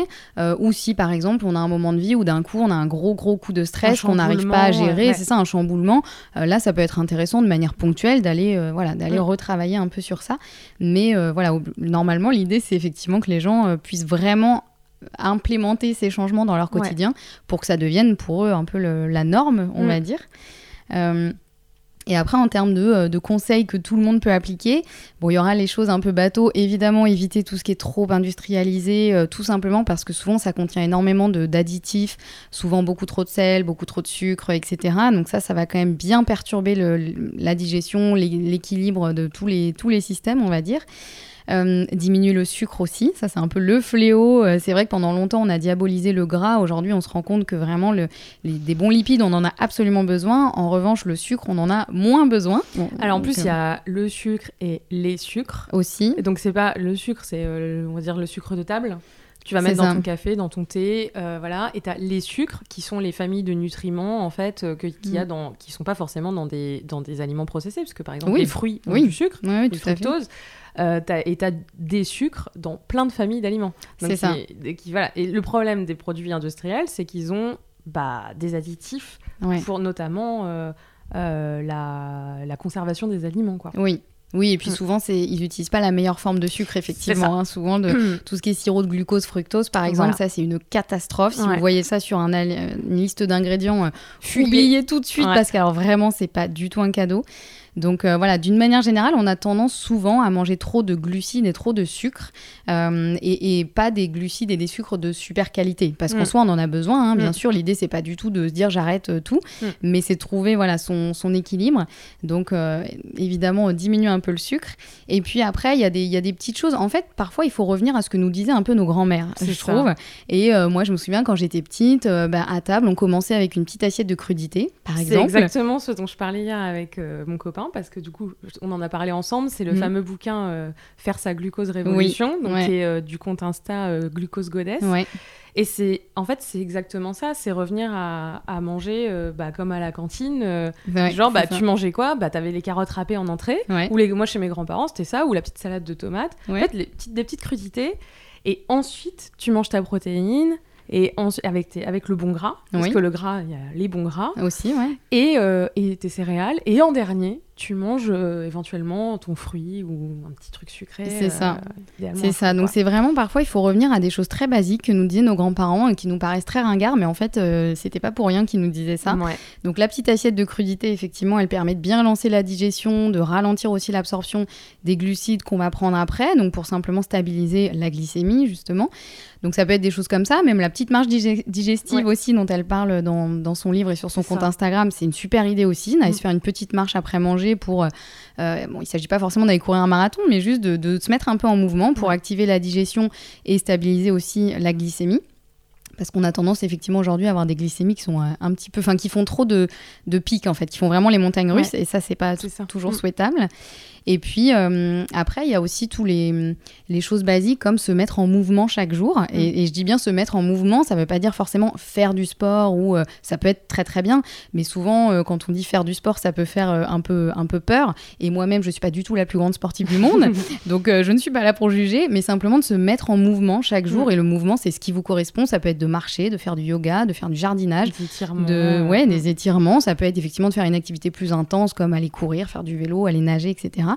ou si par exemple on a un moment de vie où d'un coup on a un gros gros coup de stress qu'on n'arrive pas à gérer, c'est ça un chamboulement. là, ça peut être intéressant de manière ponctuelle d'aller voilà d'aller retravailler un peu sur ça. Mais voilà, normalement l'idée c'est effectivement que les gens puissent vraiment implémenter ces changements dans leur quotidien pour que ça devienne pour eux un peu la norme, on mm. va dire. Euh, et après, en termes de, euh, de, conseils que tout le monde peut appliquer, bon, il y aura les choses un peu bateau. Évidemment, éviter tout ce qui est trop industrialisé, euh, tout simplement parce que souvent, ça contient énormément d'additifs, souvent beaucoup trop de sel, beaucoup trop de sucre, etc. Donc ça, ça va quand même bien perturber la digestion, l'équilibre de tous les, tous les systèmes, on va dire. Euh, diminuer le sucre aussi, ça c'est un peu le fléau. Euh, c'est vrai que pendant longtemps on a diabolisé le gras. Aujourd'hui on se rend compte que vraiment le, des bons lipides on en a absolument besoin. En revanche le sucre on en a moins besoin. Alors en plus il y a le sucre et les sucres aussi. donc c'est pas le sucre, c'est euh, on va dire le sucre de table tu vas mettre dans ton café, dans ton thé, voilà. Et tu as les sucres, qui sont les familles de nutriments, en fait, qu'il y a mm. dans, qui sont pas forcément dans des, dans des aliments processés, parce que par exemple, les fruits ont du sucre, oui, du fructose. Euh, et tu as des sucres dans plein de familles d'aliments. C'est ça. Qui, voilà. Et le problème des produits industriels, c'est qu'ils ont bah, des additifs pour notamment euh, euh, la, la, conservation des aliments. Quoi. Oui. Oui, et puis mm. souvent, ils n'utilisent pas la meilleure forme de sucre, effectivement. Hein. souvent, de, tout ce qui est sirop de glucose, fructose, par exemple, ça, c'est une catastrophe. Si vous voyez ça sur un, une liste d'ingrédients, oubliez tout de suite, parce que alors, vraiment, c'est pas du tout un cadeau. Donc euh, voilà, d'une manière générale, on a tendance souvent à manger trop de glucides et trop de sucre, euh, et, pas des glucides et des sucres de super qualité. Parce qu'en mm. soi, on en a besoin, hein, bien mm. sûr. L'idée, c'est pas du tout de se dire j'arrête euh, tout, mm. mais c'est trouver voilà, son, équilibre. Donc évidemment, diminuer un peu le sucre. Et puis après, il y, a des, y a des petites choses. En fait, parfois, il faut revenir à ce que nous disaient un peu nos grands-mères, je trouve. Et moi, je me souviens quand j'étais petite, bah, à table, on commençait avec une petite assiette de crudité, par exemple. C'est exactement ce dont je parlais hier avec mon copain parce que du coup, on en a parlé ensemble. C'est le mhm. fameux bouquin euh, Faire sa glucose révolution, donc qui est euh, du compte Insta euh, Glucose Goddess. Et c'est, en fait, c'est exactement ça. C'est revenir à, manger bah, comme à la cantine. genre, bah, tu mangeais quoi? Bah, t'avais les carottes râpées en entrée. Ou les, moi, chez mes grands-parents, c'était ça. Ou la petite salade de tomates. En fait, les petites, des petites crudités. Et ensuite, tu manges ta protéine et avec, avec le bon gras, parce que le gras, il y a les bons gras. Aussi, ouais. Et, euh, et tes céréales. Et en dernier, tu manges euh, éventuellement ton fruit ou un petit truc sucré. C'est ça. Euh, c'est ça. Donc c'est vraiment parfois il faut revenir à des choses très basiques que nous disaient nos grands-parents et qui nous paraissent très ringards, mais en fait euh, c'était pas pour rien qu'ils nous disaient ça. Donc la petite assiette de crudité effectivement elle permet de bien lancer la digestion, de ralentir aussi l'absorption des glucides qu'on va prendre après, donc pour simplement stabiliser la glycémie justement. Donc ça peut être des choses comme ça, même la petite marche digestive aussi dont elle parle dans, dans, son livre et sur son compte Instagram, c'est une super idée aussi, d'aller mm. se faire une petite marche après manger pour. Euh, euh, bon, il ne s'agit pas forcément d'aller courir un marathon, mais juste de, se mettre un peu en mouvement pour activer la digestion et stabiliser aussi la glycémie parce qu'on a tendance effectivement aujourd'hui à avoir des glycémies qui sont euh, un petit peu, enfin qui font trop de, de pics en fait, qui font vraiment les montagnes russes et ça c'est pas toujours mm. souhaitable. Et puis euh, après, il y a aussi tous les, les, choses basiques comme se mettre en mouvement chaque jour. Et, mm. et, je dis bien se mettre en mouvement, ça ne veut pas dire forcément faire du sport ou euh, ça peut être très très bien. Mais souvent, euh, quand on dit faire du sport, ça peut faire un, peu, un peu peur. Et moi-même, je ne suis pas du tout la plus grande sportive du monde. donc je ne suis pas là pour juger, mais simplement de se mettre en mouvement chaque jour. Mm. Et le mouvement, c'est ce qui vous correspond. Ça peut être de marcher, de faire du yoga, de faire du jardinage, des de, ouais, des étirements. Ça peut être effectivement de faire une activité plus intense comme aller courir, faire du vélo, aller nager, etc.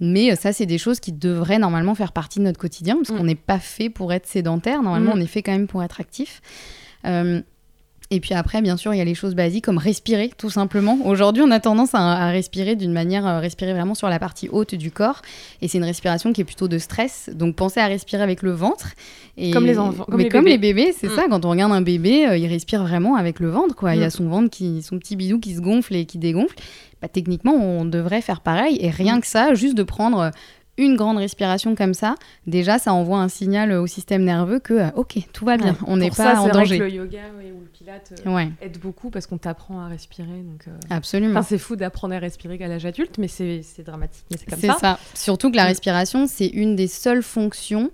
Mais euh, ça, c'est des choses qui devraient normalement faire partie de notre quotidien, parce mm. qu'on n'est pas fait pour être sédentaire. Normalement, mm. on est fait quand même pour être actif. Euh, et puis après, bien sûr, il y a les choses basiques comme respirer, tout simplement. Aujourd'hui, on a tendance à, respirer d'une manière, à euh, respirer vraiment sur la partie haute du corps. Et c'est une respiration qui est plutôt de stress. Donc pensez à respirer avec le ventre. Et... Comme les enfants. Comme Mais les comme bébés. les bébés, c'est mm. ça. Quand on regarde un bébé, il respire vraiment avec le ventre. Quoi. Il y a son ventre, qui, son petit bidou qui se gonfle et qui dégonfle. Bah, techniquement, on devrait faire pareil. Et rien que ça, juste de prendre une grande respiration comme ça, déjà ça envoie un signal au système nerveux que euh, ok tout va bien, on n'est pas en danger. Vrai que le yoga ou le pilate euh, aide beaucoup parce qu'on t'apprend à respirer. Donc, euh, Absolument. c'est fou d'apprendre à respirer à l'âge adulte, mais c'est dramatique. c'est comme ça. ça. Surtout que la mm. respiration, c'est une des seules fonctions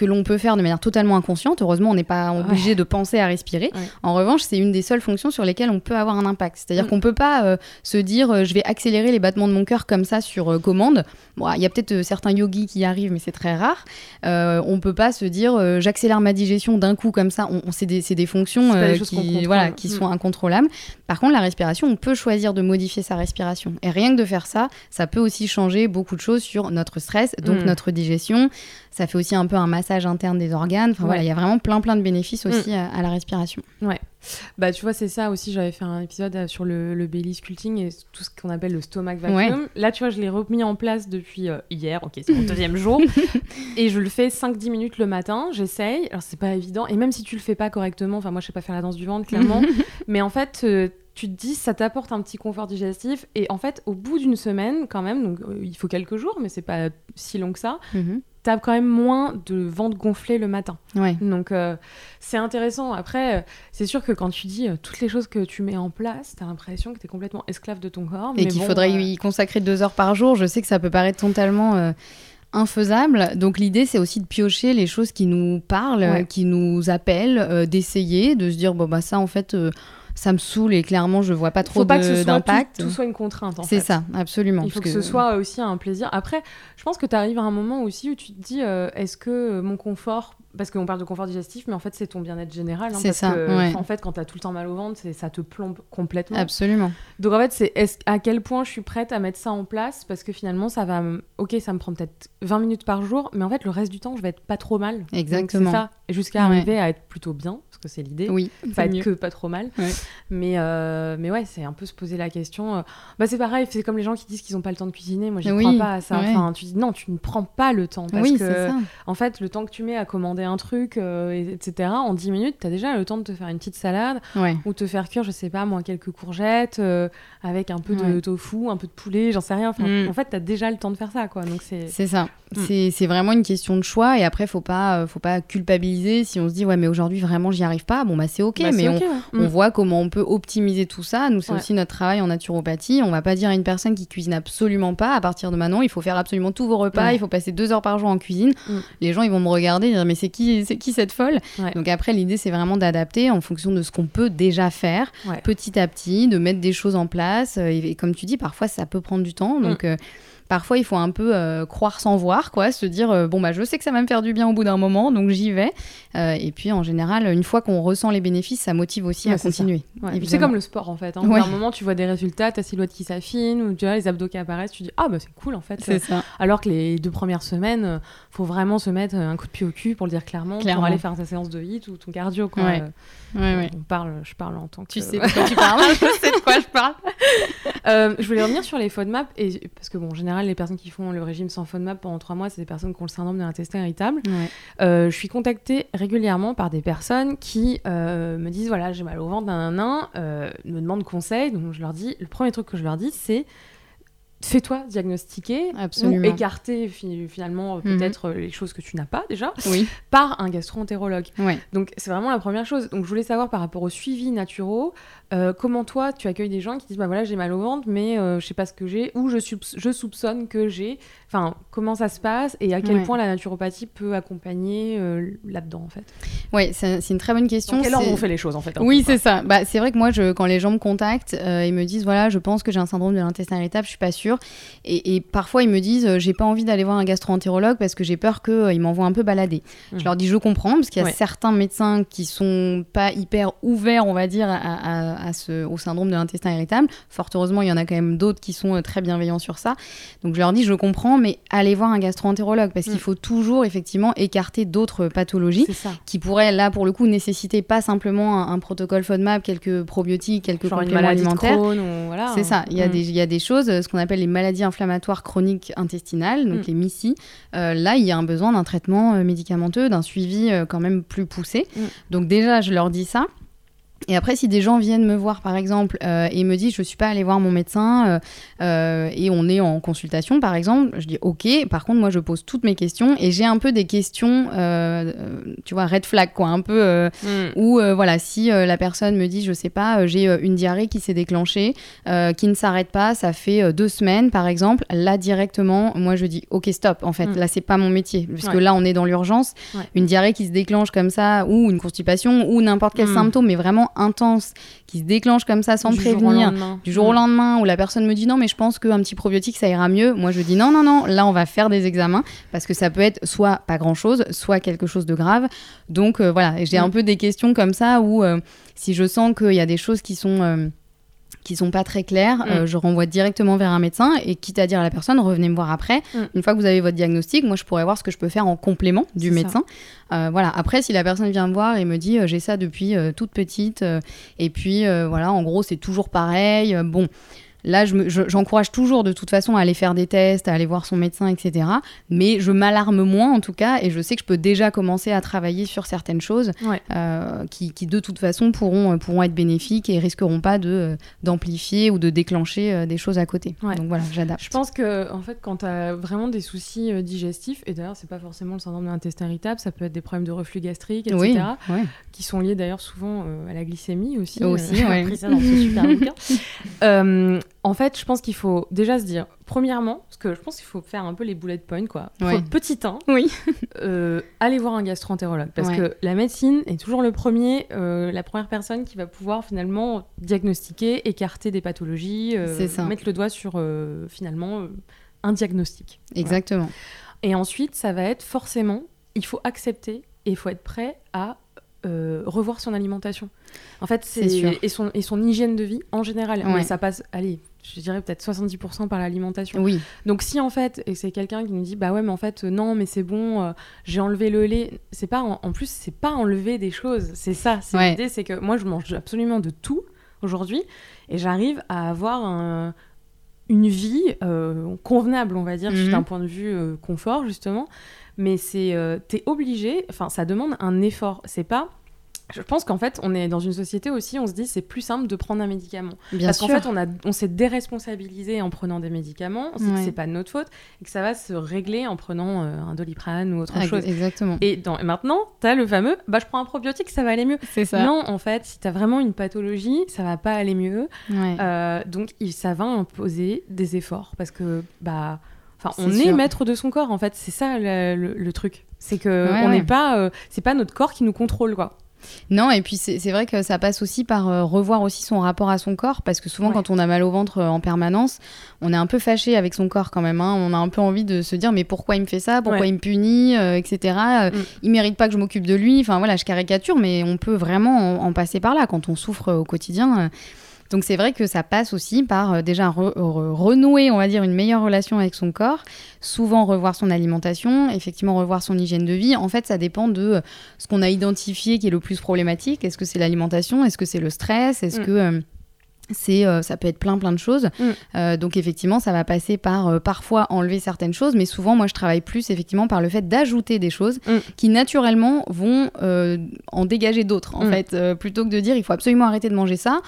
que l'on peut faire de manière totalement inconsciente. Heureusement, on n'est pas obligé de penser à respirer. En revanche, c'est une des seules fonctions sur lesquelles on peut avoir un impact. C'est-à-dire mm. qu'on ne peut pas euh, se dire euh, je vais accélérer les battements de mon cœur comme ça sur commande. Il y a peut-être certains yogis qui y arrivent, mais c'est très rare. on ne peut pas se dire j'accélère ma digestion d'un coup comme ça. On, c'est des, des, fonctions qui, voilà, qui mm. sont incontrôlables. Par contre, la respiration, on peut choisir de modifier sa respiration. Et rien que de faire ça, ça peut aussi changer beaucoup de choses sur notre stress, donc mm. notre digestion ça fait aussi un peu un massage interne des organes. Enfin voilà, il y a vraiment plein plein de bénéfices aussi mm. à, la respiration. Ouais. Bah tu vois, c'est ça aussi, j'avais fait un épisode euh, sur le, le belly sculpting et tout ce qu'on appelle le stomach vacuum. Là, tu vois, je l'ai remis en place depuis euh, hier, ok, c'est mon deuxième jour. et je le fais 5-10 minutes le matin, j'essaye. Alors c'est pas évident, et même si tu le fais pas correctement, enfin moi je sais pas faire la danse du ventre, clairement, mais en fait... Euh, tu te dis ça t'apporte un petit confort digestif et en fait au bout d'une semaine quand même donc il faut quelques jours mais c'est pas si long que ça mm-hmm t'as quand même moins de ventre gonflé le matin. Ouais. Donc euh, c'est intéressant. Après, euh, c'est sûr que quand tu dis euh, toutes les choses que tu mets en place, t'as l'impression que t'es complètement esclave de ton corps. Et qu'il faudrait y consacrer deux heures par jour. Je sais que ça peut paraître totalement infaisable. Donc l'idée, c'est aussi de piocher les choses qui nous parlent, qui nous appellent, d'essayer, de se dire bon bah ça en fait ça me saoule et clairement je vois pas trop d'impact. Tout, tout soit une contrainte. C'est ça, absolument. Il faut que, ce soit aussi un plaisir. Après, je pense que tu arrives à un moment aussi où tu te dis euh, est-ce que mon confort parce qu'on parle de confort digestif, mais en fait, c'est ton bien-être général. Hein, c'est ça. Que, En fait, quand tu as tout le temps mal au ventre, ça te plombe complètement. Absolument. Donc, en fait, c'est à quel point je suis prête à mettre ça en place? Parce que finalement, ça va. Ok, ça me prend peut-être 20 minutes par jour, mais en fait, le reste du temps, je vais être pas trop mal. Exactement. C'est ça. Jusqu'à arriver à être plutôt bien, parce que c'est l'idée. Oui. Pas être que pas trop mal. Mais, euh, mais ouais, c'est un peu se poser la question. Euh, bah, c'est pareil, c'est comme les gens qui disent qu'ils n'ont pas le temps de cuisiner. Moi, je ne crois pas à ça. Enfin, tu dis non, tu ne prends pas le temps. Parce que, ça. en fait, le temps que tu mets à commander un truc. Euh, etc. En 10 minutes, tu as déjà le temps de te faire une petite salade ou te faire cuire, je sais pas, moi, quelques courgettes euh, avec un peu de tofu, un peu de poulet, j'en sais rien. Mm. En fait, tu as déjà le temps de faire ça. quoi. Donc C'est ça. Mm. C'est vraiment une question de choix et après, faut pas, euh, faut pas culpabiliser si on se dit, ouais, mais aujourd'hui, vraiment, j'y arrive pas. Bon, bah, c'est OK, bah, mais on, on, mm. voit comment on peut optimiser tout ça. Nous, c'est aussi notre travail en naturopathie. On va pas dire à une personne qui cuisine absolument pas, à partir de maintenant, il faut faire absolument tous vos repas, il faut passer deux heures par jour en cuisine. Les gens, ils vont me regarder et dire, mais c'est qui, qui cette folle. Donc après, l'idée, c'est vraiment d'adapter en fonction de ce qu'on peut déjà faire, petit à petit, de mettre des choses en place. Euh, et, comme tu dis, parfois, ça peut prendre du temps. Donc, mm. euh, parfois il faut un peu euh, croire sans voir, quoi, se dire euh, bon bah je sais que ça va me faire du bien au bout d'un moment, donc j'y vais. Euh, et puis en général, une fois qu'on ressent les bénéfices, ça motive aussi à continuer. C'est comme le sport en fait. Hein. À un moment, tu vois des résultats, ta silhouette qui s'affine ou tu vois les abdos qui apparaissent, tu dis ah bah c'est cool en fait. C'est ça. Alors que les deux premières semaines, faut vraiment se mettre un coup de pied au cul pour le dire clairement, pour aller faire ta séance de hit ou ton cardio. Quoi. Ouais. On parle, je parle en tant que. Tu sais de quoi tu parles. je sais de quoi je parle. je voulais revenir sur les FODMAP et parce que bon, en général, les personnes qui font le régime sans FODMAP pendant trois mois, c'est des personnes qui ont le syndrome de l'intestin irritable. Euh, je suis contactée régulièrement par des personnes qui euh, me disent voilà, j'ai mal au ventre, d'un nain, euh, me demandent conseil. Donc je leur dis, le premier truc que je leur dis, c'est fais-toi diagnostiquer Absolument. ou écarter finalement mhm. peut-être les choses que tu n'as pas déjà oui. par un gastro-entérologue. Ouais. Donc c'est vraiment la première chose. Donc je voulais savoir par rapport au suivi naturaux, euh, comment toi tu accueilles des gens qui disent bah voilà j'ai mal au ventre mais euh, je sais pas ce que j'ai ou je, je soupçonne que j'ai. Enfin comment ça se passe et à quel point la naturopathie peut accompagner euh, là-dedans en fait? Oui c'est une très bonne question. Dans quelle ordre on fait les choses en fait Oui c'est ça. Bah, c'est vrai que moi je, quand les gens me contactent ils me disent voilà je pense que j'ai un syndrome de l'intestin irritable je suis pas sûre et, parfois ils me disent j'ai pas envie d'aller voir un gastro-entérologue parce que j'ai peur qu'il m'envoie un peu balader. Je mmh. leur dis je comprends parce qu'il y a certains médecins qui sont pas hyper ouverts on va dire à ce, au syndrome de l'intestin irritable. Fort heureusement, il y en a quand même d'autres qui sont euh, très bienveillants sur ça. Donc je leur dis, je comprends, mais allez voir un gastro-entérologue parce qu'il mm. faut toujours effectivement écarter d'autres pathologies qui pourraient là pour le coup nécessiter pas simplement un, protocole FODMAP, quelques probiotiques, quelques compléments alimentaires. Voilà. C'est ça. Il y, a mm. des, il y a des choses, ce qu'on appelle les maladies inflammatoires chroniques intestinales, donc mm. les MICI. Euh, là, il y a un besoin d'un traitement euh, médicamenteux, d'un suivi quand même plus poussé. Donc déjà, je leur dis ça. Et après, si des gens viennent me voir, par exemple, euh, et me disent je suis pas allée voir mon médecin euh, euh, et on est en consultation, par exemple, je dis ok. Par contre, moi, je pose toutes mes questions et j'ai un peu des questions, tu vois, red flag, quoi, un peu mm. où voilà, si la personne me dit je sais pas, j'ai une diarrhée qui s'est déclenchée, qui ne s'arrête pas, ça fait deux semaines, par exemple, là directement, moi je dis ok stop. En fait, mm. là c'est pas mon métier, puisque là on est dans l'urgence. Une diarrhée qui se déclenche comme ça, ou une constipation, ou n'importe quel mm. symptôme, mais vraiment intense qui se déclenche comme ça sans prévenir du jour au mm. lendemain où la personne me dit non mais je pense qu'un petit probiotique ça ira mieux moi je dis non non non là on va faire des examens parce que ça peut être soit pas grand chose soit quelque chose de grave donc euh, voilà j'ai mm. un peu des questions comme ça où euh, si je sens qu'il y a des choses qui sont euh, qui sont pas très clairs, mm. euh, je renvoie directement vers un médecin et quitte à dire à la personne, revenez me voir après. Mm. Une fois que vous avez votre diagnostic, moi je pourrais voir ce que je peux faire en complément du médecin. Euh, voilà. Après, si la personne vient me voir et me dit euh, j'ai ça depuis toute petite et puis voilà, en gros c'est toujours pareil. bon Là, j'encourage toujours de toute façon à aller faire des tests, à aller voir son médecin, etc. Mais je m'alarme moins en tout cas, et je sais que je peux déjà commencer à travailler sur certaines choses euh, qui, de toute façon pourront, euh, pourront être bénéfiques et risqueront pas de euh, d'amplifier ou de déclencher des choses à côté. Donc voilà, j'adapte. Je pense que en fait, quand tu as vraiment des soucis digestifs, et d'ailleurs c'est pas forcément le syndrome de l'intestin irritable, ça peut être des problèmes de reflux gastrique, etc. Qui sont liés d'ailleurs souvent à la glycémie aussi. Aussi, oui. ça dans ce super bouquin. En fait, je pense qu'il faut déjà se dire, premièrement, parce que je pense qu'il faut faire un peu les bullet points, quoi. Petit 1, oui. euh, aller voir un gastroentérologue. Parce que la médecine est toujours le premier, euh, la première personne qui va pouvoir finalement diagnostiquer, écarter des pathologies, euh, mettre le doigt sur finalement un diagnostic. Exactement. Et ensuite, ça va être forcément, il faut accepter et il faut être prêt à euh, revoir son alimentation. En fait, c'est et son, et son hygiène de vie en général. Mais ça passe, allez, je dirais peut-être 70% par l'alimentation. Oui. Donc si en fait, et c'est quelqu'un qui nous dit, bah ouais, mais en fait, euh, non, mais c'est bon, euh, j'ai enlevé le lait. C'est pas, en, plus, c'est pas enlever des choses. C'est ça. C'est l'idée, c'est que moi, je mange absolument de tout aujourd'hui, et j'arrive à avoir une vie convenable, on va dire, mhm. d'un point de vue confort justement mais c'est euh, t'es obligé, enfin ça demande un effort. C'est pas je pense qu'en fait, on est dans une société aussi, on se dit c'est plus simple de prendre un médicament. Bien Parce qu'en fait, on, a, on s'est déresponsabilisé en prenant des médicaments, c'est que c'est pas de notre faute, et que ça va se régler en prenant euh, un doliprane ou autre ah, chose. Exactement. Et, dans, maintenant, tu as le fameux bah, je prends un probiotique, ça va aller mieux. C'est ça. Non, en fait, si tu as vraiment une pathologie, ça va pas aller mieux. Euh, donc, ça va imposer des efforts. Parce que, bah Enfin, on est maître de son corps en fait. C'est ça le, truc. C'est que on n'est pas, euh, c'est pas notre corps qui nous contrôle quoi. Non, et puis c'est vrai que ça passe aussi par euh, revoir aussi son rapport à son corps, parce que souvent quand on a mal au ventre euh, en permanence, on est un peu fâché avec son corps quand même. Hein. On a un peu envie de se dire mais pourquoi il me fait ça, pourquoi il me punit, etc. Mm. Il mérite pas que je m'occupe de lui. Enfin voilà, je caricature, mais on peut vraiment en passer par là quand on souffre au quotidien. Donc c'est vrai que ça passe aussi par euh, déjà renouer, on va dire, une meilleure relation avec son corps, souvent revoir son alimentation, effectivement revoir son hygiène de vie. En fait, ça dépend de euh, ce qu'on a identifié qui est le plus problématique. Est-ce que c'est l'alimentation? Est-ce que c'est le stress? Est-ce mm. que euh, c'est ça peut être plein plein de choses mm. donc effectivement ça va passer par parfois enlever certaines choses mais souvent moi je travaille plus effectivement par le fait d'ajouter des choses mm. qui naturellement vont en dégager d'autres en fait plutôt que de dire il faut absolument arrêter de manger ça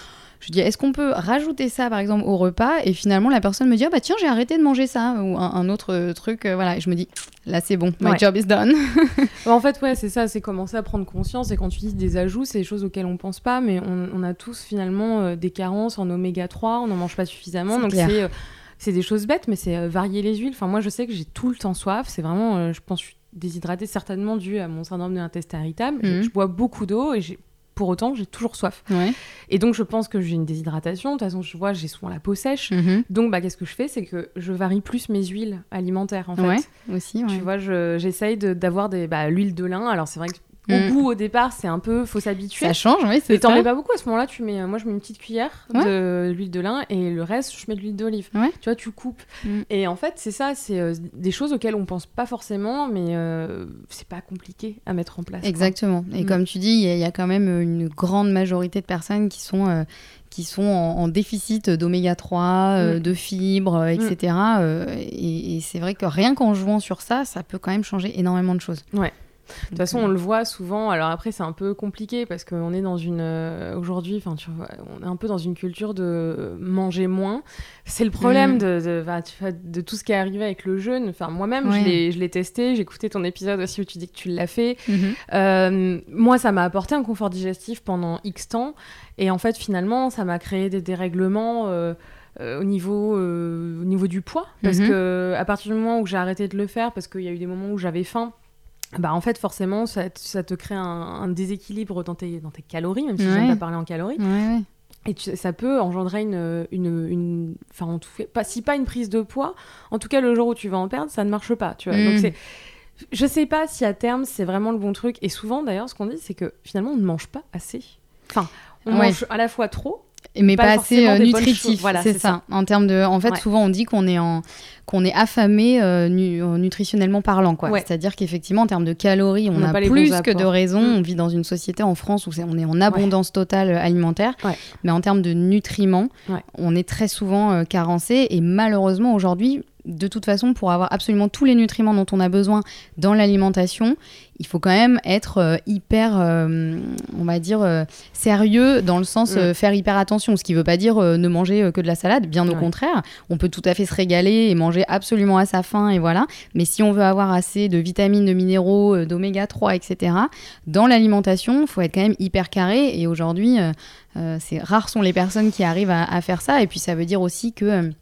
je dis, est-ce qu'on peut rajouter ça, par exemple, au repas Et finalement, la personne me dit, ah bah tiens, j'ai arrêté de manger ça, ou un, autre truc. Euh, voilà, et je me dis, là, c'est bon, my job is done. en fait, ouais, c'est ça, c'est commencer à prendre conscience. Et quand tu dis des ajouts, c'est des choses auxquelles on pense pas, mais on, a tous finalement euh, des carences en oméga 3, on n'en mange pas suffisamment. Donc, c'est. Euh, c'est des choses bêtes, mais c'est varier les huiles. Enfin, moi, je sais que j'ai tout le temps soif. C'est vraiment, je pense, je suis déshydratée certainement dû à mon syndrome de l'intestin irritable. Mhm. Je bois beaucoup d'eau et j'ai pour autant, j'ai toujours soif. Et donc, je pense que j'ai une déshydratation. De toute façon, je vois, j'ai souvent la peau sèche. Mhm. Donc, bah, qu'est-ce que je fais? C'est que je varie plus mes huiles alimentaires, en fait. aussi. Tu vois, j'essaye d'avoir des bah, l'huile de lin. Alors, c'est vrai que au mm. goût, au départ, c'est un peu, faut s'habituer. Ça change, oui, c'est t'en mets pas beaucoup à ce moment-là. Tu mets, moi, je mets une petite cuillère de l'huile de lin et le reste, je mets de l'huile d'olive. Tu vois, tu coupes. Mm. Et en fait, c'est ça, c'est euh, des choses auxquelles on pense pas forcément, mais euh, c'est pas compliqué à mettre en place. Exactement. Et mm. comme tu dis, il y, a quand même une grande majorité de personnes qui sont euh, qui sont en, déficit d'oméga 3, de fibres, etc. et, et c'est vrai que rien qu'en jouant sur ça, ça peut quand même changer énormément de choses. Ouais. De toute façon, on le voit souvent. Alors après, c'est un peu compliqué parce qu'on est dans une. Euh, aujourd'hui, enfin, on est un peu dans une culture de manger moins. C'est le problème mm. de, de, de, tout ce qui est arrivé avec le jeûne. Enfin, moi-même, je l'ai testé. J'ai écouté ton épisode aussi où tu dis que tu l'as fait. Mm-hmm. Euh, moi, ça m'a apporté un confort digestif pendant X temps. Et en fait, finalement, ça m'a créé des dérèglements. Euh, euh, au, niveau, euh, au niveau du poids. Parce mhm. que à partir du moment où j'ai arrêté de le faire, parce qu'il y a eu des moments où j'avais faim, bah en fait forcément ça, ça te crée un, déséquilibre dans tes, dans tes calories, même si ouais. j'aime pas parler en calories. Et ça peut engendrer une, une, enfin en tout pas si pas une prise de poids, en tout cas le jour où tu vas en perdre, ça ne marche pas, tu vois. Donc mm. c'est je sais pas si à terme c'est vraiment le bon truc. Et souvent d'ailleurs, ce qu'on dit, c'est que finalement on ne mange pas assez. Enfin, on mange à la fois trop mais pas, assez euh, nutritif. Voilà, c'est ça. En termes de, en fait, souvent on dit qu'on est en qu'on est affamé euh, euh, nutritionnellement parlant, quoi. C'est-à-dire qu'effectivement, en termes de calories, on, a plus que de raisons. Mm. On vit dans une société en France où on est en abondance totale alimentaire, mais en termes de nutriments, on est très souvent carencé. Et malheureusement, aujourd'hui, de toute façon, pour avoir absolument tous les nutriments dont on a besoin dans l'alimentation, il faut quand même être euh, hyper, euh, on va dire, euh, sérieux dans le sens mm. faire hyper attention. Ce qui ne veut pas dire ne manger que de la salade, bien au contraire. On peut tout à fait se régaler et manger absolument à sa faim, et voilà. Mais si on veut avoir assez de vitamines, de minéraux, d'oméga 3, etc., dans l'alimentation, il faut être quand même hyper carré. Et aujourd'hui, c'est rares sont les personnes qui arrivent à, à, faire ça. Et puis ça veut dire aussi que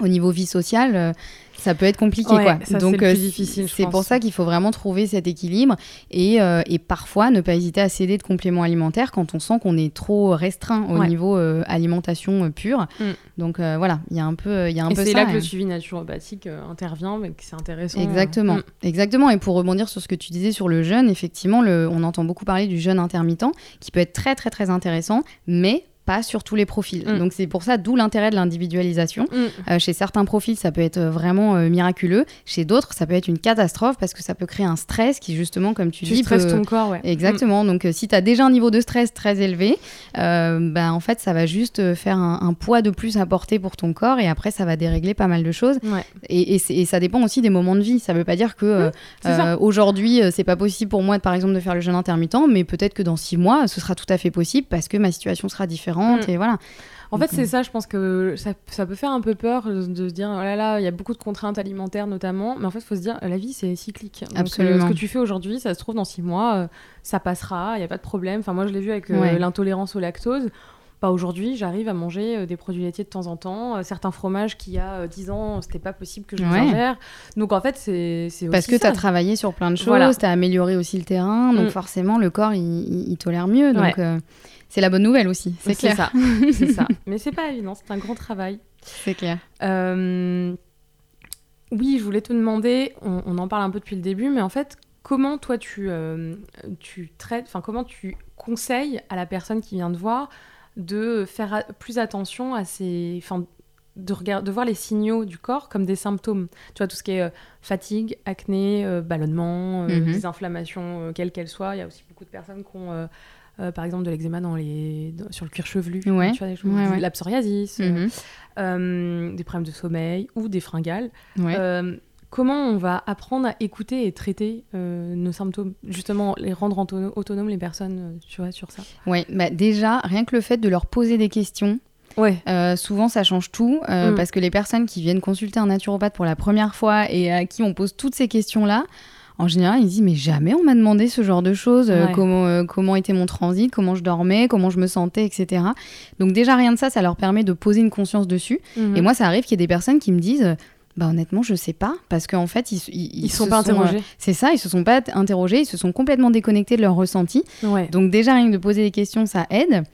au niveau vie sociale, euh, ça peut être compliqué. quoi. Donc, c'est difficile. C'est pour ça qu'il faut vraiment trouver cet équilibre et, euh, et, parfois ne pas hésiter à céder de compléments alimentaires quand on sent qu'on est trop restreint au niveau euh, alimentation pure. Mm. Donc voilà, il y a un peu, y a un et peu C'est là que le suivi naturopathique intervient, mais c'est intéressant. Exactement, mm. exactement. Et pour rebondir sur ce que tu disais sur le jeûne, effectivement, le, on entend beaucoup parler du jeûne intermittent, qui peut être très très très intéressant, mais pas sur tous les profils. Mm. Donc c'est pour ça d'où l'intérêt de l'individualisation. Mm. Euh, chez certains profils, ça peut être vraiment euh, miraculeux. Chez d'autres, ça peut être une catastrophe parce que ça peut créer un stress qui justement, comme tu, dis, stresses ton corps. Ouais. Exactement. Mm. Donc euh, si tu as déjà un niveau de stress très élevé, ben en fait ça va juste faire un, poids de plus à porter pour ton corps et après ça va dérégler pas mal de choses. Et, et, ça dépend aussi des moments de vie. Ça veut pas dire que aujourd'hui c'est pas possible pour moi par exemple de faire le jeûne intermittent, mais peut-être que dans six mois ce sera tout à fait possible parce que ma situation sera différente Mm. et voilà. En fait, c'est euh, ça, je pense que ça, ça, peut faire un peu peur de se dire, oh là là, il y a beaucoup de contraintes alimentaires notamment, mais en fait, il faut se dire, la vie, c'est cyclique. Donc, Absolument. ce que tu fais aujourd'hui, ça se trouve, dans six mois, euh, ça passera, il n'y a pas de problème. Enfin, moi, je l'ai vu avec euh, l'intolérance au lactose. Pas aujourd'hui, j'arrive à manger des produits laitiers de temps en temps. certains fromages qui, il y a 10 ans, c'était pas possible que je les ingère. Donc, en fait, c'est Parce que tu as travaillé sur plein de choses, tu as amélioré aussi le terrain, donc mm. forcément, le corps, il, il, tolère mieux. Donc c'est la bonne nouvelle aussi, c'est clair. Ça, c'est ça. Mais c'est pas évident, c'est un grand travail. C'est clair. Euh, oui, je voulais te demander, on, en parle un peu depuis le début, mais en fait, comment toi tu, euh, tu traites, enfin comment tu conseilles à la personne qui vient te voir de faire plus attention à ces, enfin de, regarder, de voir les signaux du corps comme des symptômes. Tu vois, tout ce qui est euh, fatigue, acné, ballonnement, mhm. des inflammations, quelles qu'elles soient. Il y a aussi beaucoup de personnes qui ont euh, par exemple de l'eczéma dans les, sur le cuir chevelu, tu vois, la psoriasis, euh, mhm. euh, des problèmes de sommeil ou des fringales. Comment on va apprendre à écouter et traiter nos symptômes Justement, les rendre autonomes, les personnes, tu vois, sur ça? Oui, bah déjà, rien que le fait de leur poser des questions, Ouais. souvent, ça change tout mm. parce que les personnes qui viennent consulter un naturopathe pour la première fois et à qui on pose toutes ces questions-là, en général, ils disent mais jamais on m'a demandé ce genre de choses, euh, comment euh, comment était mon transit, comment je dormais, comment je me sentais, etc. Donc déjà rien de ça, ça leur permet de poser une conscience dessus. Mhm. Et moi, ça arrive qu'il y ait des personnes qui me disent bah honnêtement, je sais pas, parce qu'en fait, ils, ils, sont pas interrogés. Euh, c'est ça, ils se sont pas interrogés, ils se sont complètement déconnectés de leur ressenti. Donc déjà rien que de poser des questions, ça aide.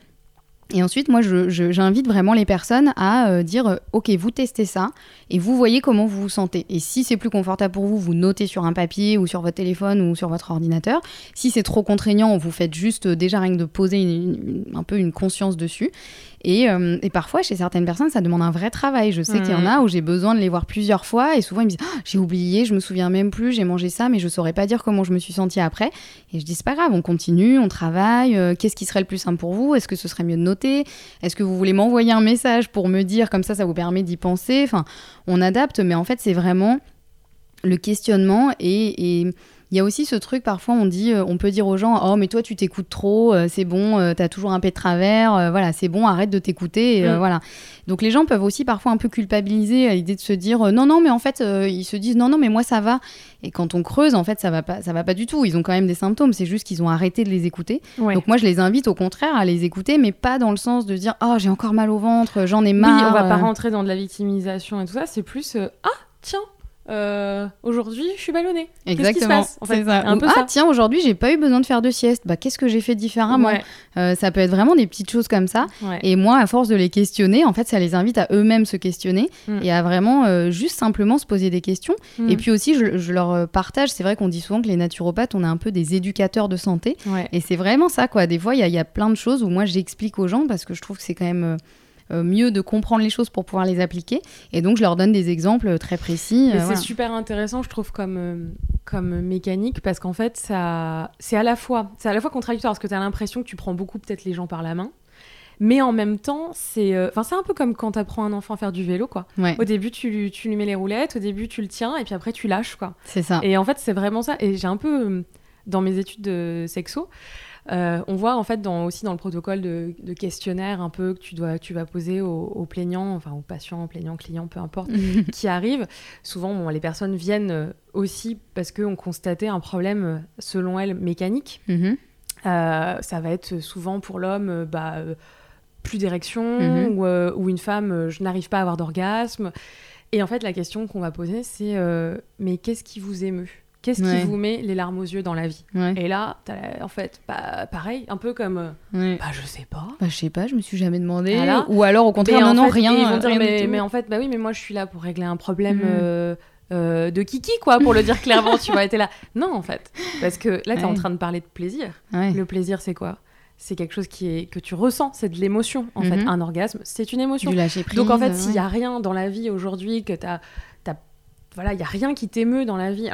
Et ensuite, moi, j'invite vraiment les personnes à euh, dire, euh, OK, vous testez ça et vous voyez comment vous vous sentez. Et si c'est plus confortable pour vous, vous notez sur un papier ou sur votre téléphone ou sur votre ordinateur. Si c'est trop contraignant, vous faites juste euh, déjà rien que de poser un peu une conscience dessus. Euh, et, parfois, chez certaines personnes, ça demande un vrai travail. Je sais qu'il y en a où j'ai besoin de les voir plusieurs fois et souvent ils me disent ah, J'ai oublié, je me souviens même plus, j'ai mangé ça, mais je saurais pas dire comment je me suis sentie après. Et je dis C'est pas grave, on continue, on travaille. Euh, qu'est-ce qui serait le plus simple pour vous? Est-ce que ce serait mieux de noter? Est-ce que vous voulez m'envoyer un message pour me dire Comme ça, ça vous permet d'y penser? Enfin, on adapte, mais en fait, c'est vraiment le questionnement et Il y a aussi ce truc, parfois, on dit, on peut dire aux gens, oh, mais toi, tu t'écoutes trop, c'est bon, t'as toujours un pet de travers, voilà, c'est bon, arrête de t'écouter, mm. voilà. Donc les gens peuvent aussi parfois un peu culpabiliser à l'idée de se dire, non, non, mais en fait, ils se disent, non, non, mais moi, ça va. Et quand on creuse, en fait, ça va pas, ça va pas du tout. Ils ont quand même des symptômes, c'est juste qu'ils ont arrêté de les écouter. Donc moi, je les invite au contraire à les écouter, mais pas dans le sens de dire, oh, j'ai encore mal au ventre, j'en ai marre. Oui, on va pas rentrer dans de la victimisation et tout ça. C'est plus, ah, tiens, euh, aujourd'hui, je suis ballonnée. Exactement. Qu'est-ce qui se passe un peu Ah, tiens, aujourd'hui, j'ai pas eu besoin de faire de sieste. Bah, qu'est-ce que j'ai fait différemment euh, Ça peut être vraiment des petites choses comme ça. Et moi, à force de les questionner, en fait, ça les invite à eux-mêmes se questionner mm. et à vraiment euh, juste simplement se poser des questions. Mm. Et puis aussi, je, leur partage. C'est vrai qu'on dit souvent que les naturopathes, on est un peu des éducateurs de santé. Et c'est vraiment ça, quoi. Des fois, il y, y, a plein de choses où moi, j'explique aux gens parce que je trouve que c'est quand même mieux de comprendre les choses pour pouvoir les appliquer. Et donc, je leur donne des exemples très précis. Euh, c'est super intéressant, je trouve, comme, euh, comme mécanique, parce qu'en fait, ça, c'est à la fois, c'est à la fois contradictoire, parce que tu as l'impression que tu prends beaucoup peut-être les gens par la main. Mais en même temps, c'est enfin c'est un peu comme quand tu apprends un enfant à faire du vélo. quoi. Au début, tu, tu, lui mets les roulettes, au début, tu le tiens, et puis après, tu lâches. quoi. C'est ça. Et en fait, c'est vraiment ça. Et j'ai un peu, dans mes études de sexo, euh, on voit en fait dans, aussi dans le protocole de, questionnaire un peu que tu, dois, tu vas poser aux, plaignants, enfin aux patients, plaignants, clients, peu importe, qui arrivent. Souvent, les personnes viennent euh, aussi parce qu'ont constaté un problème, euh, selon elles, mécanique. Mhm. ça va être souvent pour l'homme bah, plus d'érection mhm. ou, une femme, je n'arrive pas à avoir d'orgasme. Et en fait, la question qu'on va poser, c'est mais qu'est-ce qui vous émeut? Qu'est-ce qui vous met les larmes aux yeux dans la vie Et là, en fait, bah, pareil, un peu comme, euh, bah, je sais pas. Bah, je sais pas, je me suis jamais demandé. Ou alors, au contraire, non, non, rien. Ils vont dire, mais, en fait, bah oui, mais moi, je suis là pour régler un problème. Mm. Euh, euh, de kiki, quoi, pour le dire clairement, tu vois, été là. Non, en fait, parce que là, tu es en train de parler de plaisir. Le plaisir, c'est quoi? C'est quelque chose qui est que tu ressens, c'est de l'émotion en fait. Mm-hmm. Un orgasme, c'est une émotion. Du lâcher prise, Donc en fait, s'il y a rien dans la vie aujourd'hui que tu as voilà, il y a rien qui t'émeut dans la vie.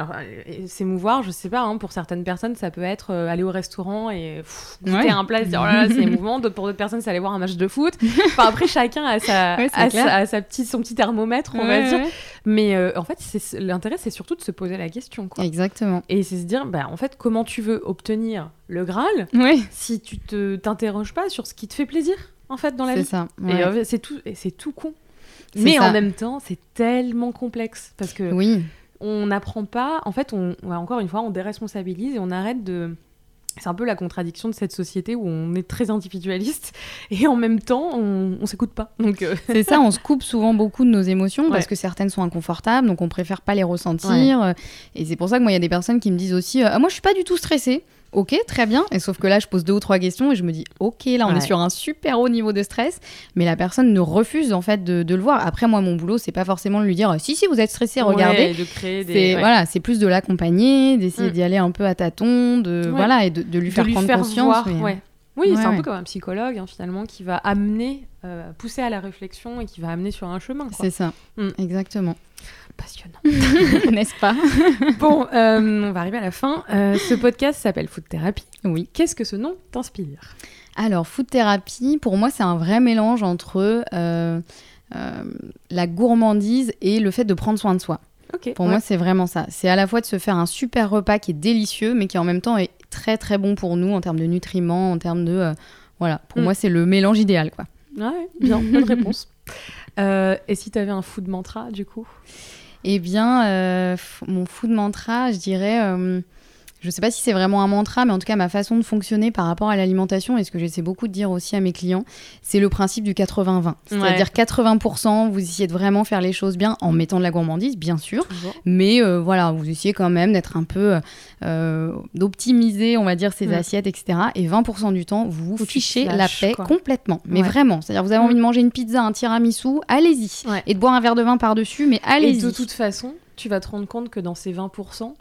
S'émouvoir, je sais pas, hein, pour certaines personnes, ça peut être euh, aller au restaurant et goûter un plat et se dire oh là là, c'est émouvant. Pour d'autres personnes, c'est aller voir un match de foot. Enfin, après, chacun a, sa, a sa, petite, son petit thermomètre, on va dire. Mais euh, en fait, l'intérêt, c'est surtout de se poser la question. Quoi. Exactement. Et c'est se dire, bah, en fait, comment tu veux obtenir le Graal si tu te t'interroges pas sur ce qui te fait plaisir, en fait, dans la vie. C'est ça. Et euh, c'est tout, tout con. Mais en même temps, c'est tellement complexe parce que oui. on n'apprend pas. En fait, on, encore une fois, on déresponsabilise et on arrête de. C'est un peu la contradiction de cette société où on est très individualiste et en même temps on, on s'écoute pas. Donc euh, c'est ça, on se coupe souvent beaucoup de nos émotions parce que certaines sont inconfortables, donc on préfère pas les ressentir. Et c'est pour ça que moi il y a des personnes qui me disent aussi, euh, ah, moi je suis pas du tout stressée. Ok, très bien. Et sauf que là, je pose deux ou trois questions et je me dis, ok, là, on est sur un super haut niveau de stress, mais la personne ne refuse en fait de, le voir. Après, moi, mon boulot, c'est pas forcément de lui dire, si, si, vous êtes stressé, regardez. de créer des... Voilà, c'est plus de l'accompagner, d'essayer mm. d'y aller un peu à tâtons, de voilà, et de, lui faire prendre conscience. Oui, c'est un peu comme un psychologue hein, finalement qui va amener, euh, pousser à la réflexion et qui va amener sur un chemin. C'est ça, mm. exactement passionnant, n'est-ce pas Bon, euh, on va arriver à la fin. Euh, ce podcast s'appelle Food Therapy. Oui. Qu'est-ce que ce nom t'inspire Alors, Food Therapy, pour moi, c'est un vrai mélange entre euh, la gourmandise et le fait de prendre soin de soi. pour moi, c'est vraiment ça. C'est à la fois de se faire un super repas qui est délicieux, mais qui en même temps est très très bon pour nous en termes de nutriments, en termes de... voilà, pour mm. moi, c'est le mélange idéal, quoi. Ouais, bien, bonne réponse. et si tu avais un food mantra, du coup? Eh bien, euh, mon food mantra, je dirais, euh, je ne sais pas si c'est vraiment un mantra, mais en tout cas ma façon de fonctionner par rapport à l'alimentation et ce que j'essaie beaucoup de dire aussi à mes clients, c'est le principe du 80-20. C'est-à-dire 80%, vous essayez de vraiment faire les choses bien en mettant de la gourmandise, bien sûr, mais euh, voilà, vous essayez quand même d'être un peu, euh, d'optimiser, on va dire, ces assiettes, etc. Et 20% du temps, vous vous fichez la paix complètement, mais vraiment. C'est-à-dire vous avez envie de manger une pizza, un tiramisu, allez-y. Et de boire un verre de vin par-dessus, mais allez-y. de toute façon, tu vas te rendre compte que dans ces 20%,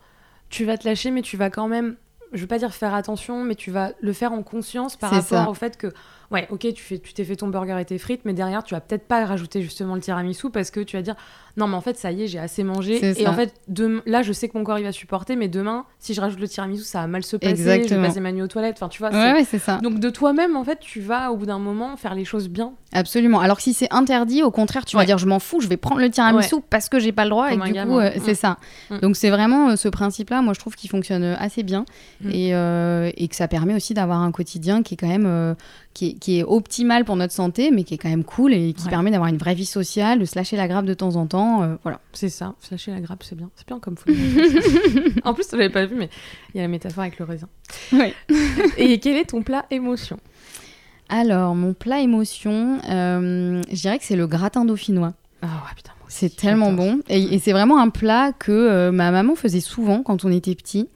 tu vas te lâcher, mais tu vas quand même, je veux pas dire faire attention, mais tu vas le faire en conscience par rapport au fait que, Ouais, ok, tu fais, tu t'es fait ton burger et tes frites, mais derrière, tu vas peut-être pas rajouter justement le tiramisu parce que tu vas dire non, mais en fait, ça y est, j'ai assez mangé. Et ça. en fait, là, je sais que mon corps il va supporter, mais demain, si je rajoute le tiramisu, ça va mal se passer. Je Exactement. vais passer ma nuit aux toilettes. Enfin, tu vois. Ouais, c'est- ouais, c'est ça. Donc de toi-même, en fait, tu vas au bout d'un moment faire les choses bien. Absolument. Alors que si c'est interdit, au contraire, tu vas dire je m'en fous, je vais prendre le tiramisu parce que j'ai pas le droit Comme et du coup euh, Mm. c'est ça. Mm. Donc c'est vraiment euh, ce principe-là, moi je trouve qu'il fonctionne euh, assez bien Mm. et, euh, et que ça permet aussi d'avoir un quotidien qui est quand même qui, est, qui est optimal pour notre santé, mais qui est quand même cool et qui Ouais. permet d'avoir une vraie vie sociale, de se lâcher la grappe de temps en temps. euh, voilà. C'est ça. Se lâcher la grappe, c'est bien. C'est bien comme folie. en plus, tu l'avais pas vu, mais il y a la métaphore avec le raisin. Ouais. Et quel est ton plat émotion? Alors mon plat émotion, euh, je dirais que c'est le gratin dauphinois. Ah ouais, putain, C'est tellement bon. Et, et c'est vraiment un plat que euh, ma maman faisait souvent quand on était petit.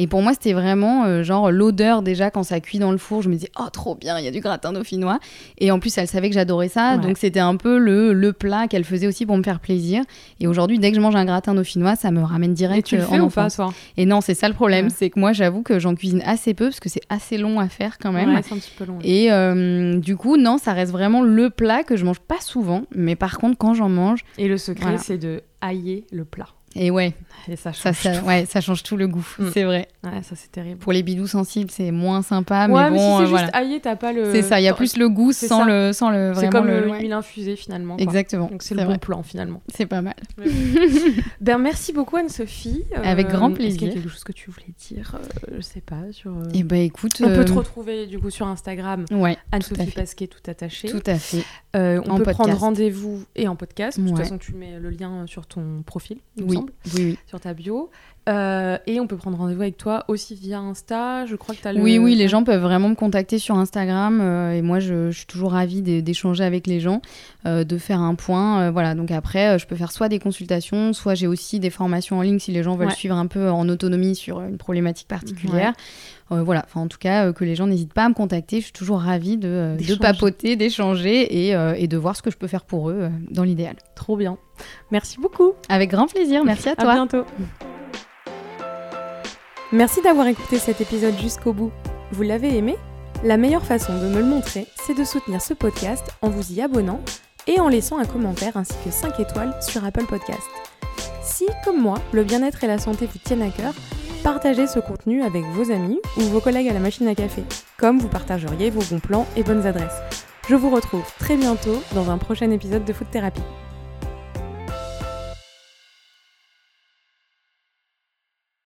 Et pour moi, c'était vraiment euh, genre l'odeur déjà quand ça cuit dans le four. Je me disais, oh, trop bien, il y a du gratin dauphinois. Et en plus, elle savait que j'adorais ça. Ouais. Donc, c'était un peu le, le plat qu'elle faisait aussi pour me faire plaisir. Et aujourd'hui, dès que je mange un gratin dauphinois, ça me ramène Et direct tu le fais en ou pas, enfance. toi? Et non, c'est ça le problème. Ouais. C'est que moi, j'avoue que j'en cuisine assez peu parce que c'est assez long à faire quand même. Ouais, c'est un petit peu long. Et euh, du coup, non, ça reste vraiment le plat que je mange pas souvent. Mais par contre, quand j'en mange, Et le secret, Voilà. c'est de hailler le plat. Et ouais, Et ça change ça, tout. ouais, ça change tout le goût, Mm. c'est vrai. Ouais, ça c'est terrible. Pour les bidous sensibles, c'est moins sympa, ouais, mais mais bon, si c'est euh, juste voilà. t'as pas le. C'est ça, il y a plus le goût sans ça. le, sans le C'est comme le. le- ouais. l'huile infusée finalement. quoi. Exactement. Donc c'est le bon plan finalement. C'est pas mal. ben merci beaucoup Anne-Sophie. Euh, Avec grand Est-ce qu'il y plaisir. a quelque chose que tu voulais dire euh, Je sais pas. Sur, euh, Et bah écoute, On peut euh, te retrouver du coup sur Instagram, Ouais, Anne-Sophie. Pasquet tout attaché. Tout à fait. Euh, on peut prendre rendez-vous et en podcast. De toute façon, tu mets le lien sur ton profil, Oui, oui. sur ta bio. Euh, et on peut prendre rendez-vous avec toi aussi via Insta. Je crois que tu as le. Oui, oui, les gens peuvent vraiment me contacter sur Instagram euh, et moi je, je suis toujours ravie d'é- d'échanger avec les gens, euh, de faire un point. voilà, donc après, je peux faire soit des consultations, soit j'ai aussi des formations en ligne si les gens veulent Ouais. suivre un peu en autonomie sur une problématique particulière. Voilà, enfin en tout cas, que les gens n'hésitent pas à me contacter. Je suis toujours ravie de, papoter, d'échanger et, et de voir ce que je peux faire pour eux dans l'idéal. Trop bien. Merci beaucoup. Avec grand plaisir, merci à À toi. bientôt. Merci d'avoir écouté cet épisode jusqu'au bout. Vous l'avez aimé? La meilleure façon de me le montrer, c'est de soutenir ce podcast en vous y abonnant et en laissant un commentaire ainsi que 5 étoiles sur Apple Podcast. Si, comme moi, le bien-être et la santé vous tiennent à cœur, partagez ce contenu avec vos amis ou vos collègues à la machine à café, comme vous partageriez vos bons plans et bonnes adresses. Je vous retrouve très bientôt dans un prochain épisode de Food Therapy.